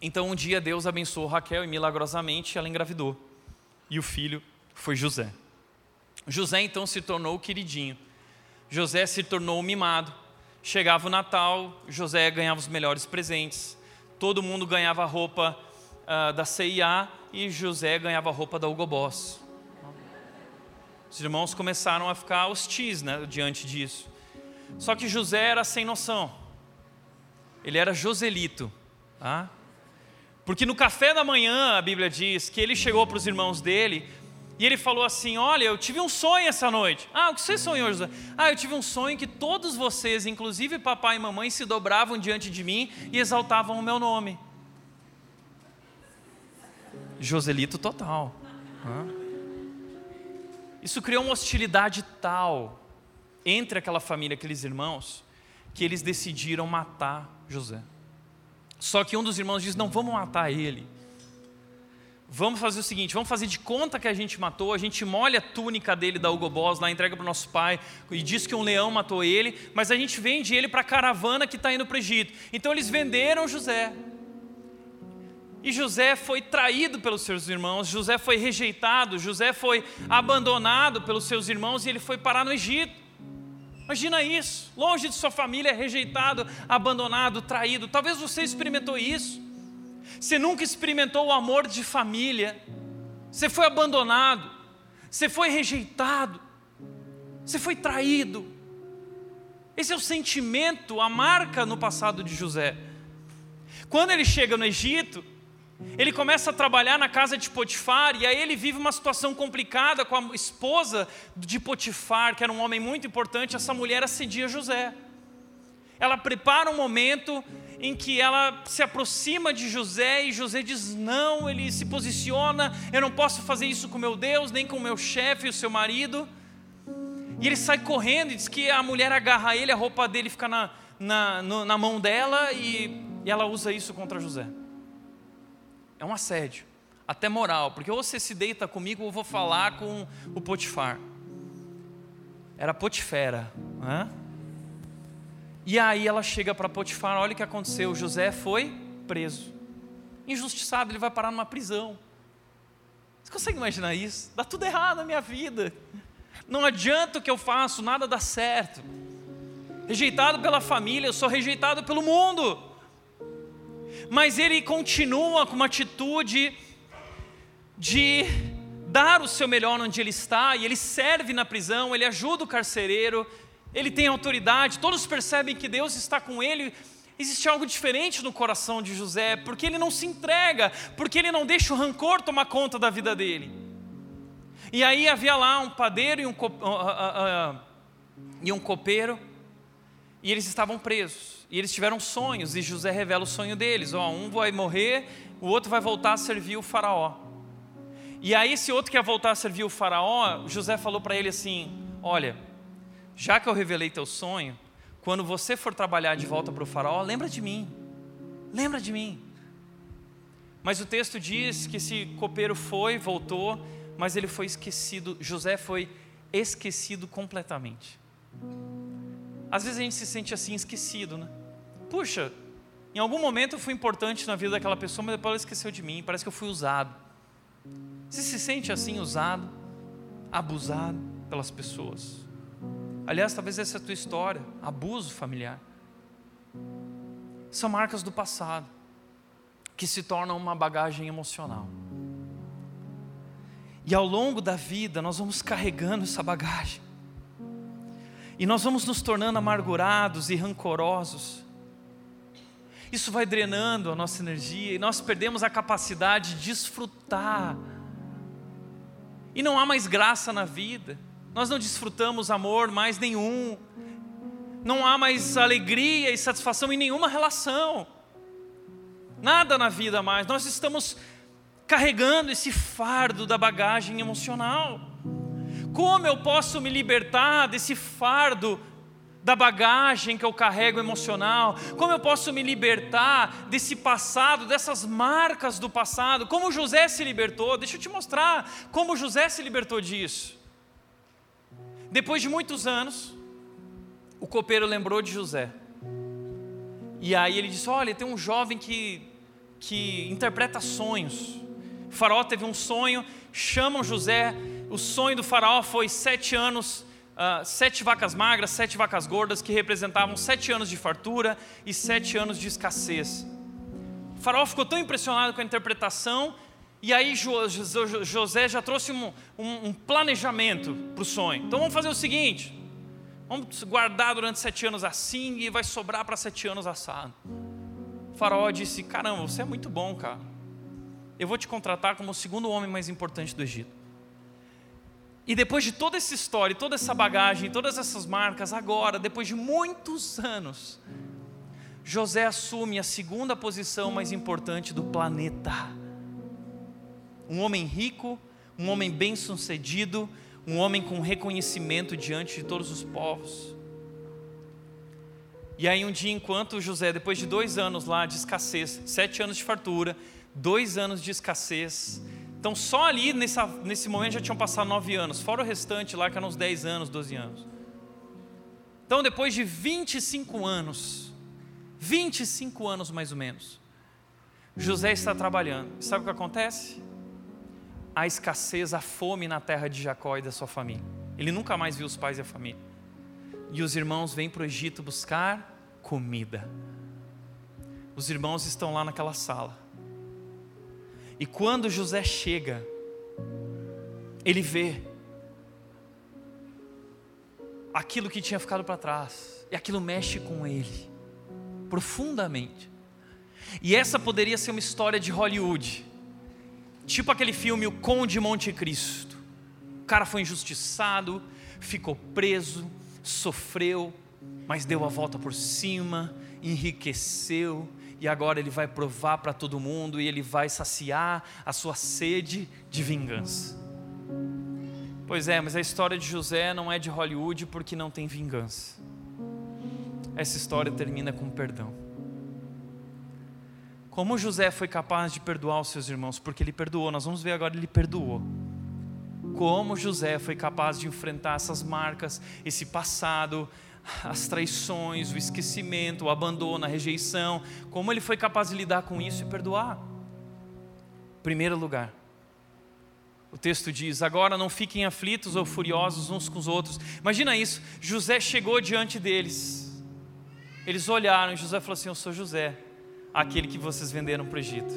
Então um dia Deus abençoou Raquel e milagrosamente ela engravidou. E o filho foi José. José então se tornou o queridinho. José se tornou o mimado. Chegava o Natal, José ganhava os melhores presentes. Todo mundo ganhava roupa uh, da CIA e José ganhava roupa da Hugo Boss. Os irmãos começaram a ficar hostis né, diante disso. Só que José era sem noção. Ele era Joselito. Tá? Porque no café da manhã, a Bíblia diz que ele chegou para os irmãos dele e ele falou assim: Olha, eu tive um sonho essa noite. Ah, o que você sonhou, José? Ah, eu tive um sonho que todos vocês, inclusive papai e mamãe, se dobravam diante de mim e exaltavam o meu nome. Joselito total. Isso criou uma hostilidade tal entre aquela família, aqueles irmãos, que eles decidiram matar José. Só que um dos irmãos diz: Não, vamos matar ele. Vamos fazer o seguinte: vamos fazer de conta que a gente matou, a gente molha a túnica dele da Hugo Boss, lá entrega para o nosso pai, e diz que um leão matou ele, mas a gente vende ele para a caravana que está indo para o Egito. Então eles venderam José. E José foi traído pelos seus irmãos, José foi rejeitado, José foi abandonado pelos seus irmãos e ele foi parar no Egito. Imagina isso, longe de sua família, rejeitado, abandonado, traído. Talvez você experimentou isso. Você nunca experimentou o amor de família. Você foi abandonado, você foi rejeitado, você foi traído. Esse é o sentimento, a marca no passado de José. Quando ele chega no Egito, ele começa a trabalhar na casa de Potifar e aí ele vive uma situação complicada com a esposa de Potifar, que era um homem muito importante. Essa mulher assedia José. Ela prepara um momento em que ela se aproxima de José e José diz: Não, ele se posiciona, eu não posso fazer isso com meu Deus, nem com meu chefe e o seu marido. E ele sai correndo e diz que a mulher agarra ele, a roupa dele fica na, na, na mão dela e, e ela usa isso contra José. É um assédio, até moral, porque ou você se deita comigo ou eu vou falar com o Potifar. Era Potifera, né? E aí ela chega para Potifar, olha o que aconteceu, José foi preso. Injustiçado, ele vai parar numa prisão. Você consegue imaginar isso? Dá tudo errado na minha vida. Não adianta o que eu faço, nada dá certo. Rejeitado pela família, eu sou rejeitado pelo mundo mas ele continua com uma atitude de dar o seu melhor onde ele está, e ele serve na prisão, ele ajuda o carcereiro, ele tem autoridade, todos percebem que Deus está com ele. Existe algo diferente no coração de José, porque ele não se entrega, porque ele não deixa o rancor tomar conta da vida dele. E aí havia lá um padeiro e um, uh, uh, uh, e um copeiro, e eles estavam presos. E eles tiveram sonhos, e José revela o sonho deles: ó, um vai morrer, o outro vai voltar a servir o Faraó. E aí, esse outro que ia voltar a servir o Faraó, José falou para ele assim: Olha, já que eu revelei teu sonho, quando você for trabalhar de volta para o Faraó, lembra de mim, lembra de mim. Mas o texto diz que esse copeiro foi, voltou, mas ele foi esquecido, José foi esquecido completamente. Às vezes a gente se sente assim esquecido, né? Puxa, em algum momento eu fui importante na vida daquela pessoa, mas depois ela esqueceu de mim, parece que eu fui usado. Você se sente assim usado, abusado pelas pessoas? Aliás, talvez essa é a tua história, abuso familiar. São marcas do passado que se tornam uma bagagem emocional. E ao longo da vida nós vamos carregando essa bagagem. E nós vamos nos tornando amargurados e rancorosos. Isso vai drenando a nossa energia e nós perdemos a capacidade de desfrutar. E não há mais graça na vida. nós não desfrutamos amor mais nenhum, não há mais alegria e satisfação em nenhuma relação, nada na vida mais, nós estamos carregando esse fardo da bagagem emocional. Como eu posso me libertar desse fardo da bagagem que eu carrego emocional? Como eu posso me libertar desse passado, dessas marcas do passado? Como José se libertou? Deixa eu te mostrar como José se libertou disso. Depois de muitos anos, o copeiro lembrou de José. E aí ele disse: Olha, tem um jovem que, que interpreta sonhos. O faraó teve um sonho, chamam José. O sonho do faraó foi sete anos, uh, sete vacas magras, sete vacas gordas, que representavam sete anos de fartura e sete anos de escassez. O faraó ficou tão impressionado com a interpretação, e aí José já trouxe um, um, um planejamento para o sonho. Então vamos fazer o seguinte: vamos guardar durante sete anos assim e vai sobrar para sete anos assado. O faraó disse: Caramba, você é muito bom, cara eu vou te contratar como o segundo homem mais importante do Egito. E depois de toda essa história, toda essa bagagem, todas essas marcas, agora, depois de muitos anos, José assume a segunda posição mais importante do planeta. Um homem rico, um homem bem-sucedido, um homem com reconhecimento diante de todos os povos. E aí, um dia, enquanto José, depois de dois anos lá de escassez, sete anos de fartura, dois anos de escassez. Então, só ali nessa, nesse momento já tinham passado nove anos, fora o restante lá, que eram uns dez anos, doze anos. Então, depois de 25 anos, 25 anos mais ou menos, José está trabalhando. Sabe o que acontece? A escassez, a fome na terra de Jacó e da sua família. Ele nunca mais viu os pais e a família. E os irmãos vêm para o Egito buscar comida. Os irmãos estão lá naquela sala. E quando José chega, ele vê aquilo que tinha ficado para trás, e aquilo mexe com ele profundamente. E essa poderia ser uma história de Hollywood, tipo aquele filme O Conde Monte Cristo. O cara foi injustiçado, ficou preso, sofreu, mas deu a volta por cima, enriqueceu, e agora ele vai provar para todo mundo e ele vai saciar a sua sede de vingança. Pois é, mas a história de José não é de Hollywood porque não tem vingança. Essa história termina com perdão. Como José foi capaz de perdoar os seus irmãos? Porque ele perdoou, nós vamos ver agora, ele perdoou. Como José foi capaz de enfrentar essas marcas, esse passado, as traições, o esquecimento, o abandono, a rejeição, como ele foi capaz de lidar com isso e perdoar. Primeiro lugar, o texto diz: Agora não fiquem aflitos ou furiosos uns com os outros. Imagina isso: José chegou diante deles, eles olharam, e José falou assim: Eu sou José, aquele que vocês venderam para o Egito.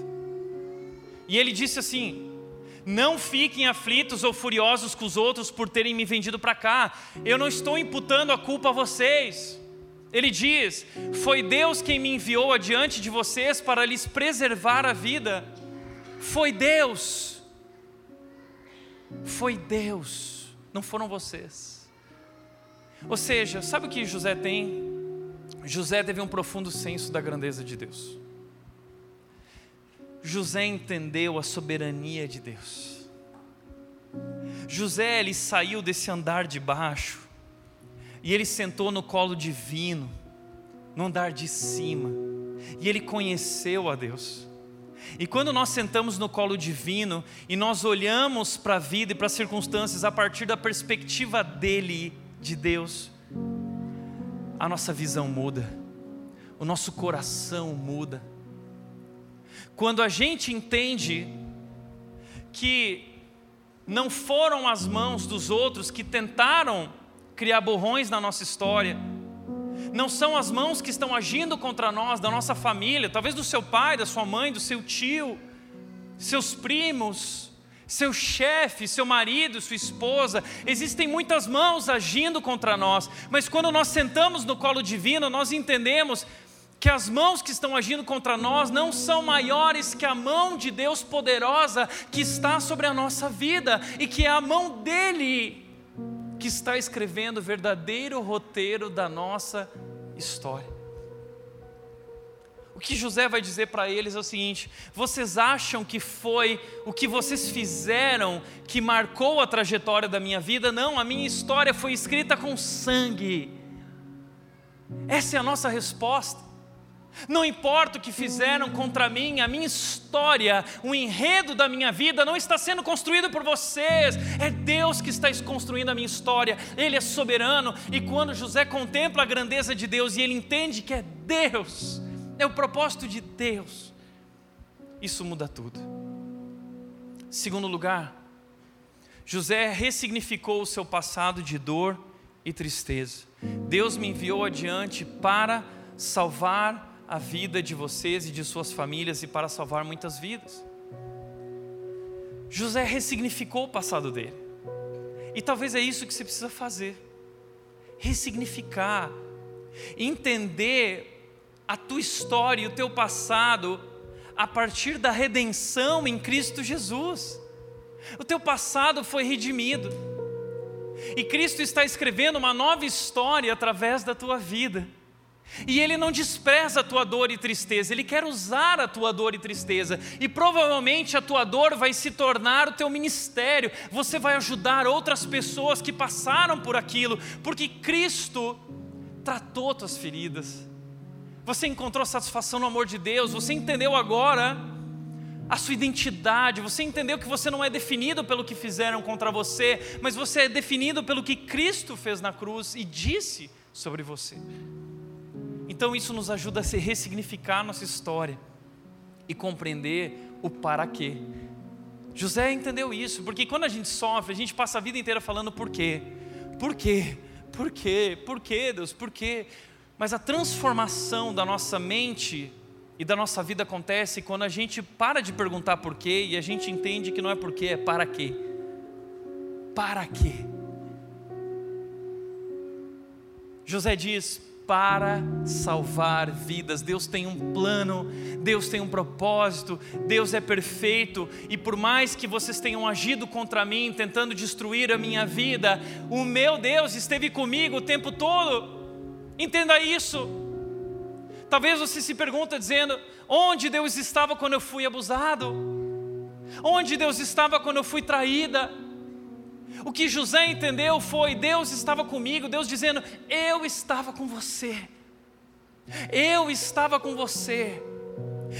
E ele disse assim: não fiquem aflitos ou furiosos com os outros por terem me vendido para cá. Eu não estou imputando a culpa a vocês. Ele diz: Foi Deus quem me enviou adiante de vocês para lhes preservar a vida. Foi Deus. Foi Deus. Não foram vocês. Ou seja, sabe o que José tem? José teve um profundo senso da grandeza de Deus. José entendeu a soberania de Deus. José ele saiu desse andar de baixo e ele sentou no colo divino, no andar de cima, e ele conheceu a Deus. E quando nós sentamos no colo divino e nós olhamos para a vida e para as circunstâncias a partir da perspectiva dele, de Deus, a nossa visão muda, o nosso coração muda quando a gente entende que não foram as mãos dos outros que tentaram criar borrões na nossa história, não são as mãos que estão agindo contra nós, da nossa família, talvez do seu pai, da sua mãe, do seu tio, seus primos, seu chefe, seu marido, sua esposa, existem muitas mãos agindo contra nós, mas quando nós sentamos no colo divino, nós entendemos que as mãos que estão agindo contra nós não são maiores que a mão de Deus poderosa que está sobre a nossa vida e que é a mão dele que está escrevendo o verdadeiro roteiro da nossa história. O que José vai dizer para eles é o seguinte: vocês acham que foi o que vocês fizeram que marcou a trajetória da minha vida? Não, a minha história foi escrita com sangue. Essa é a nossa resposta. Não importa o que fizeram contra mim, a minha história, o enredo da minha vida não está sendo construído por vocês, é Deus que está construindo a minha história, Ele é soberano. E quando José contempla a grandeza de Deus e ele entende que é Deus, é o propósito de Deus, isso muda tudo. Segundo lugar, José ressignificou o seu passado de dor e tristeza. Deus me enviou adiante para salvar a vida de vocês e de suas famílias e para salvar muitas vidas. José ressignificou o passado dele. E talvez é isso que você precisa fazer. Ressignificar, entender a tua história e o teu passado a partir da redenção em Cristo Jesus. O teu passado foi redimido. E Cristo está escrevendo uma nova história através da tua vida. E Ele não despreza a tua dor e tristeza, Ele quer usar a tua dor e tristeza. E provavelmente a tua dor vai se tornar o teu ministério. Você vai ajudar outras pessoas que passaram por aquilo, porque Cristo tratou tuas feridas. Você encontrou satisfação no amor de Deus, você entendeu agora a sua identidade, você entendeu que você não é definido pelo que fizeram contra você, mas você é definido pelo que Cristo fez na cruz e disse sobre você. Então isso nos ajuda a se ressignificar nossa história e compreender o para quê. José entendeu isso, porque quando a gente sofre, a gente passa a vida inteira falando por quê? Por quê? Por quê? Por quê, Deus? Por quê? Mas a transformação da nossa mente e da nossa vida acontece quando a gente para de perguntar por quê e a gente entende que não é por quê, é para quê. Para quê? José diz: para salvar vidas. Deus tem um plano, Deus tem um propósito, Deus é perfeito, e por mais que vocês tenham agido contra mim, tentando destruir a minha vida, o meu Deus esteve comigo o tempo todo. Entenda isso. Talvez você se pergunta dizendo: onde Deus estava quando eu fui abusado? Onde Deus estava quando eu fui traída? O que José entendeu foi: Deus estava comigo, Deus dizendo: Eu estava com você, eu estava com você.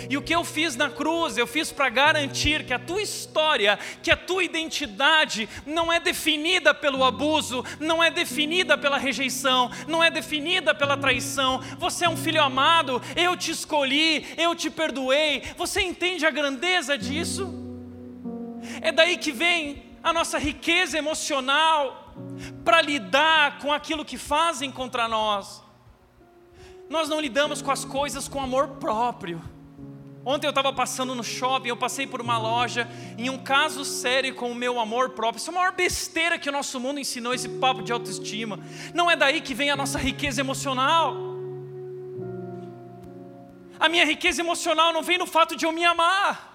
E o que eu fiz na cruz, eu fiz para garantir que a tua história, que a tua identidade não é definida pelo abuso, não é definida pela rejeição, não é definida pela traição. Você é um filho amado, eu te escolhi, eu te perdoei. Você entende a grandeza disso? É daí que vem a nossa riqueza emocional para lidar com aquilo que fazem contra nós. Nós não lidamos com as coisas com amor próprio. Ontem eu estava passando no shopping, eu passei por uma loja, em um caso sério com o meu amor próprio. Isso é a maior besteira que o nosso mundo ensinou, esse papo de autoestima. Não é daí que vem a nossa riqueza emocional. A minha riqueza emocional não vem no fato de eu me amar.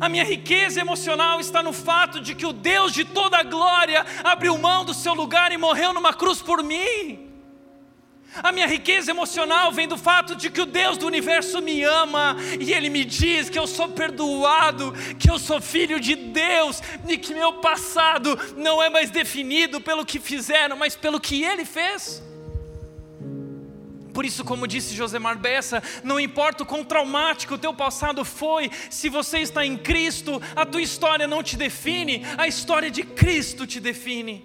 A minha riqueza emocional está no fato de que o Deus de toda a glória abriu mão do seu lugar e morreu numa cruz por mim. A minha riqueza emocional vem do fato de que o Deus do universo me ama e Ele me diz que eu sou perdoado, que eu sou filho de Deus e que meu passado não é mais definido pelo que fizeram, mas pelo que Ele fez. Por isso, como disse Josemar Bessa, não importa o quão traumático o teu passado foi, se você está em Cristo, a tua história não te define, a história de Cristo te define.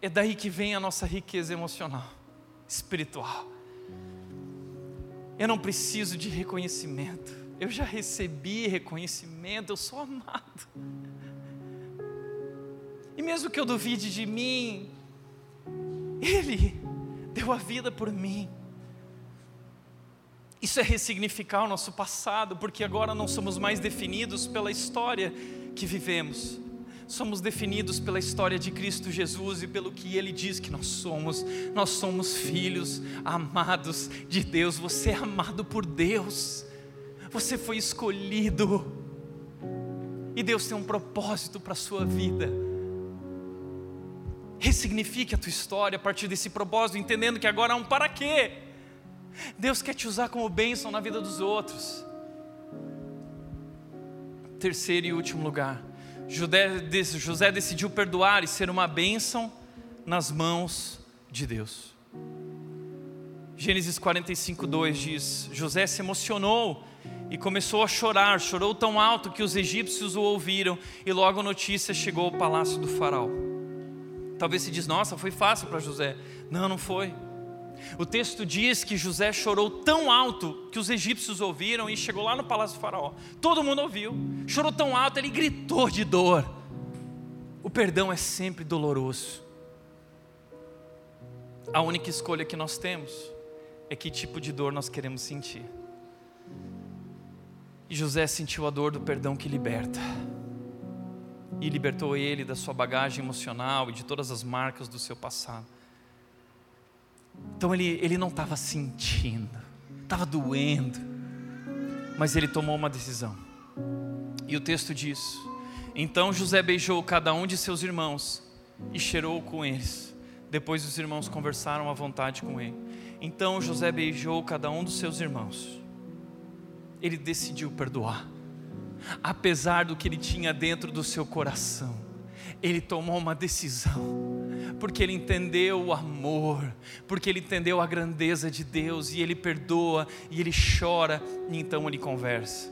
É daí que vem a nossa riqueza emocional, espiritual. Eu não preciso de reconhecimento, eu já recebi reconhecimento, eu sou amado. E mesmo que eu duvide de mim, ele deu a vida por mim. Isso é ressignificar o nosso passado, porque agora não somos mais definidos pela história que vivemos. Somos definidos pela história de Cristo Jesus e pelo que Ele diz que nós somos. Nós somos filhos amados de Deus. Você é amado por Deus. Você foi escolhido. E Deus tem um propósito para a sua vida. Ressignifique a tua história a partir desse propósito, entendendo que agora há um para quê. Deus quer te usar como bênção na vida dos outros. Terceiro e último lugar, José decidiu perdoar e ser uma bênção nas mãos de Deus. Gênesis 45, 2 diz: José se emocionou e começou a chorar, chorou tão alto que os egípcios o ouviram, e logo a notícia chegou ao palácio do faraó. Talvez se diz, nossa, foi fácil para José. Não, não foi. O texto diz que José chorou tão alto que os egípcios ouviram e chegou lá no palácio do faraó. Todo mundo ouviu. Chorou tão alto, ele gritou de dor. O perdão é sempre doloroso. A única escolha que nós temos é que tipo de dor nós queremos sentir. E José sentiu a dor do perdão que liberta. E libertou ele da sua bagagem emocional e de todas as marcas do seu passado. Então ele, ele não estava sentindo, estava doendo, mas ele tomou uma decisão. E o texto diz: Então José beijou cada um de seus irmãos e cheirou com eles. Depois os irmãos conversaram à vontade com ele. Então José beijou cada um dos seus irmãos. Ele decidiu perdoar, apesar do que ele tinha dentro do seu coração. Ele tomou uma decisão porque ele entendeu o amor, porque ele entendeu a grandeza de Deus e ele perdoa e ele chora e então ele conversa.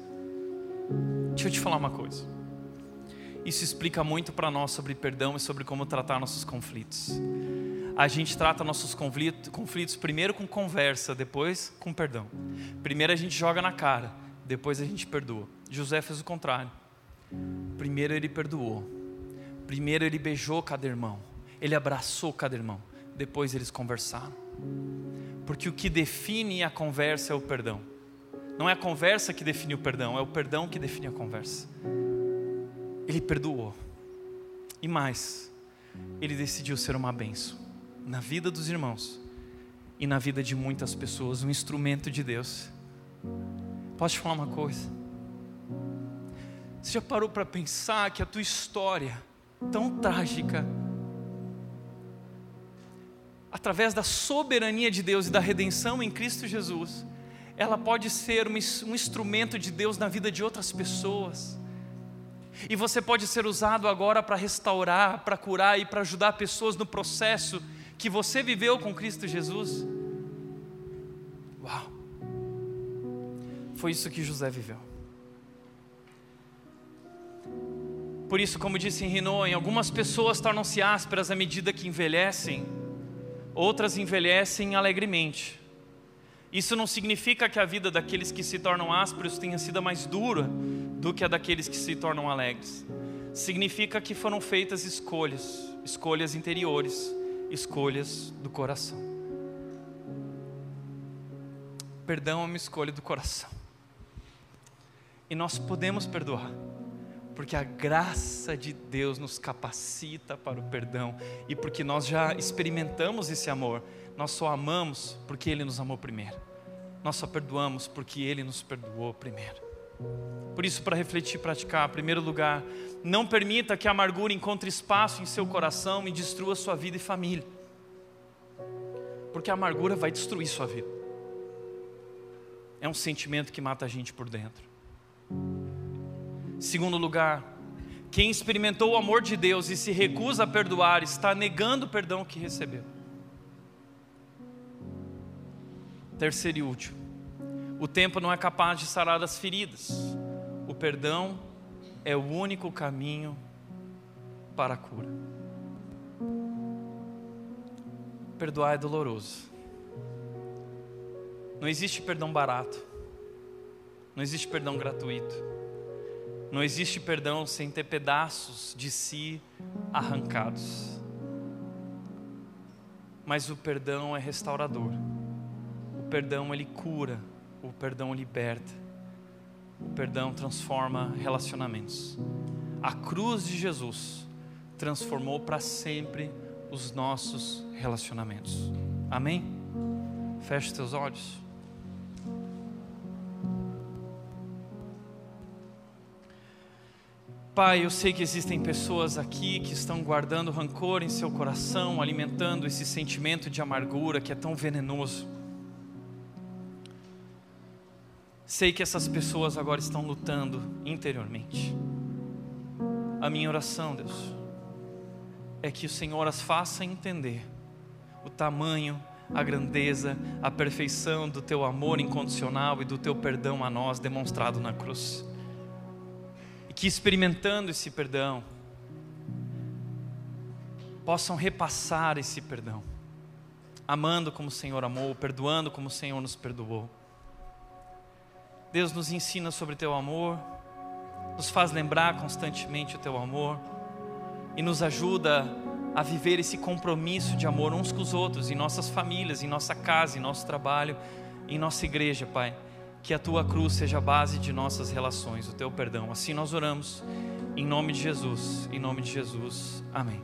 Deixa eu te falar uma coisa. Isso explica muito para nós sobre perdão e sobre como tratar nossos conflitos. A gente trata nossos conflitos, conflitos primeiro com conversa, depois com perdão. Primeiro a gente joga na cara, depois a gente perdoa. José fez o contrário. Primeiro ele perdoou. Primeiro ele beijou cada irmão ele abraçou cada irmão. Depois eles conversaram. Porque o que define a conversa é o perdão. Não é a conversa que define o perdão, é o perdão que define a conversa. Ele perdoou. E mais, ele decidiu ser uma benção na vida dos irmãos e na vida de muitas pessoas, um instrumento de Deus. Posso te falar uma coisa? Você já parou para pensar que a tua história, tão trágica, através da soberania de Deus e da redenção em Cristo Jesus, ela pode ser um instrumento de Deus na vida de outras pessoas. E você pode ser usado agora para restaurar, para curar e para ajudar pessoas no processo que você viveu com Cristo Jesus. Uau! Foi isso que José viveu. Por isso, como disse em algumas pessoas tornam-se ásperas à medida que envelhecem outras envelhecem alegremente. Isso não significa que a vida daqueles que se tornam ásperos tenha sido mais dura do que a daqueles que se tornam alegres. Significa que foram feitas escolhas, escolhas interiores, escolhas do coração. Perdão é uma escolha do coração. E nós podemos perdoar porque a graça de Deus nos capacita para o perdão e porque nós já experimentamos esse amor. Nós só amamos porque Ele nos amou primeiro. Nós só perdoamos porque Ele nos perdoou primeiro. Por isso, para refletir e praticar, em primeiro lugar, não permita que a amargura encontre espaço em seu coração e destrua sua vida e família. Porque a amargura vai destruir sua vida. É um sentimento que mata a gente por dentro. Segundo lugar, quem experimentou o amor de Deus e se recusa a perdoar está negando o perdão que recebeu. Terceiro e último, o tempo não é capaz de sarar as feridas. O perdão é o único caminho para a cura. Perdoar é doloroso. Não existe perdão barato. Não existe perdão gratuito. Não existe perdão sem ter pedaços de si arrancados. Mas o perdão é restaurador. O perdão ele cura, o perdão liberta. O perdão transforma relacionamentos. A cruz de Jesus transformou para sempre os nossos relacionamentos. Amém? Feche teus olhos. Pai, eu sei que existem pessoas aqui que estão guardando rancor em seu coração, alimentando esse sentimento de amargura que é tão venenoso. Sei que essas pessoas agora estão lutando interiormente. A minha oração, Deus, é que o Senhor as faça entender o tamanho, a grandeza, a perfeição do teu amor incondicional e do teu perdão a nós demonstrado na cruz. Que experimentando esse perdão, possam repassar esse perdão, amando como o Senhor amou, perdoando como o Senhor nos perdoou. Deus nos ensina sobre teu amor, nos faz lembrar constantemente o teu amor e nos ajuda a viver esse compromisso de amor uns com os outros, em nossas famílias, em nossa casa, em nosso trabalho, em nossa igreja, Pai. Que a tua cruz seja a base de nossas relações, o teu perdão. Assim nós oramos, em nome de Jesus, em nome de Jesus. Amém.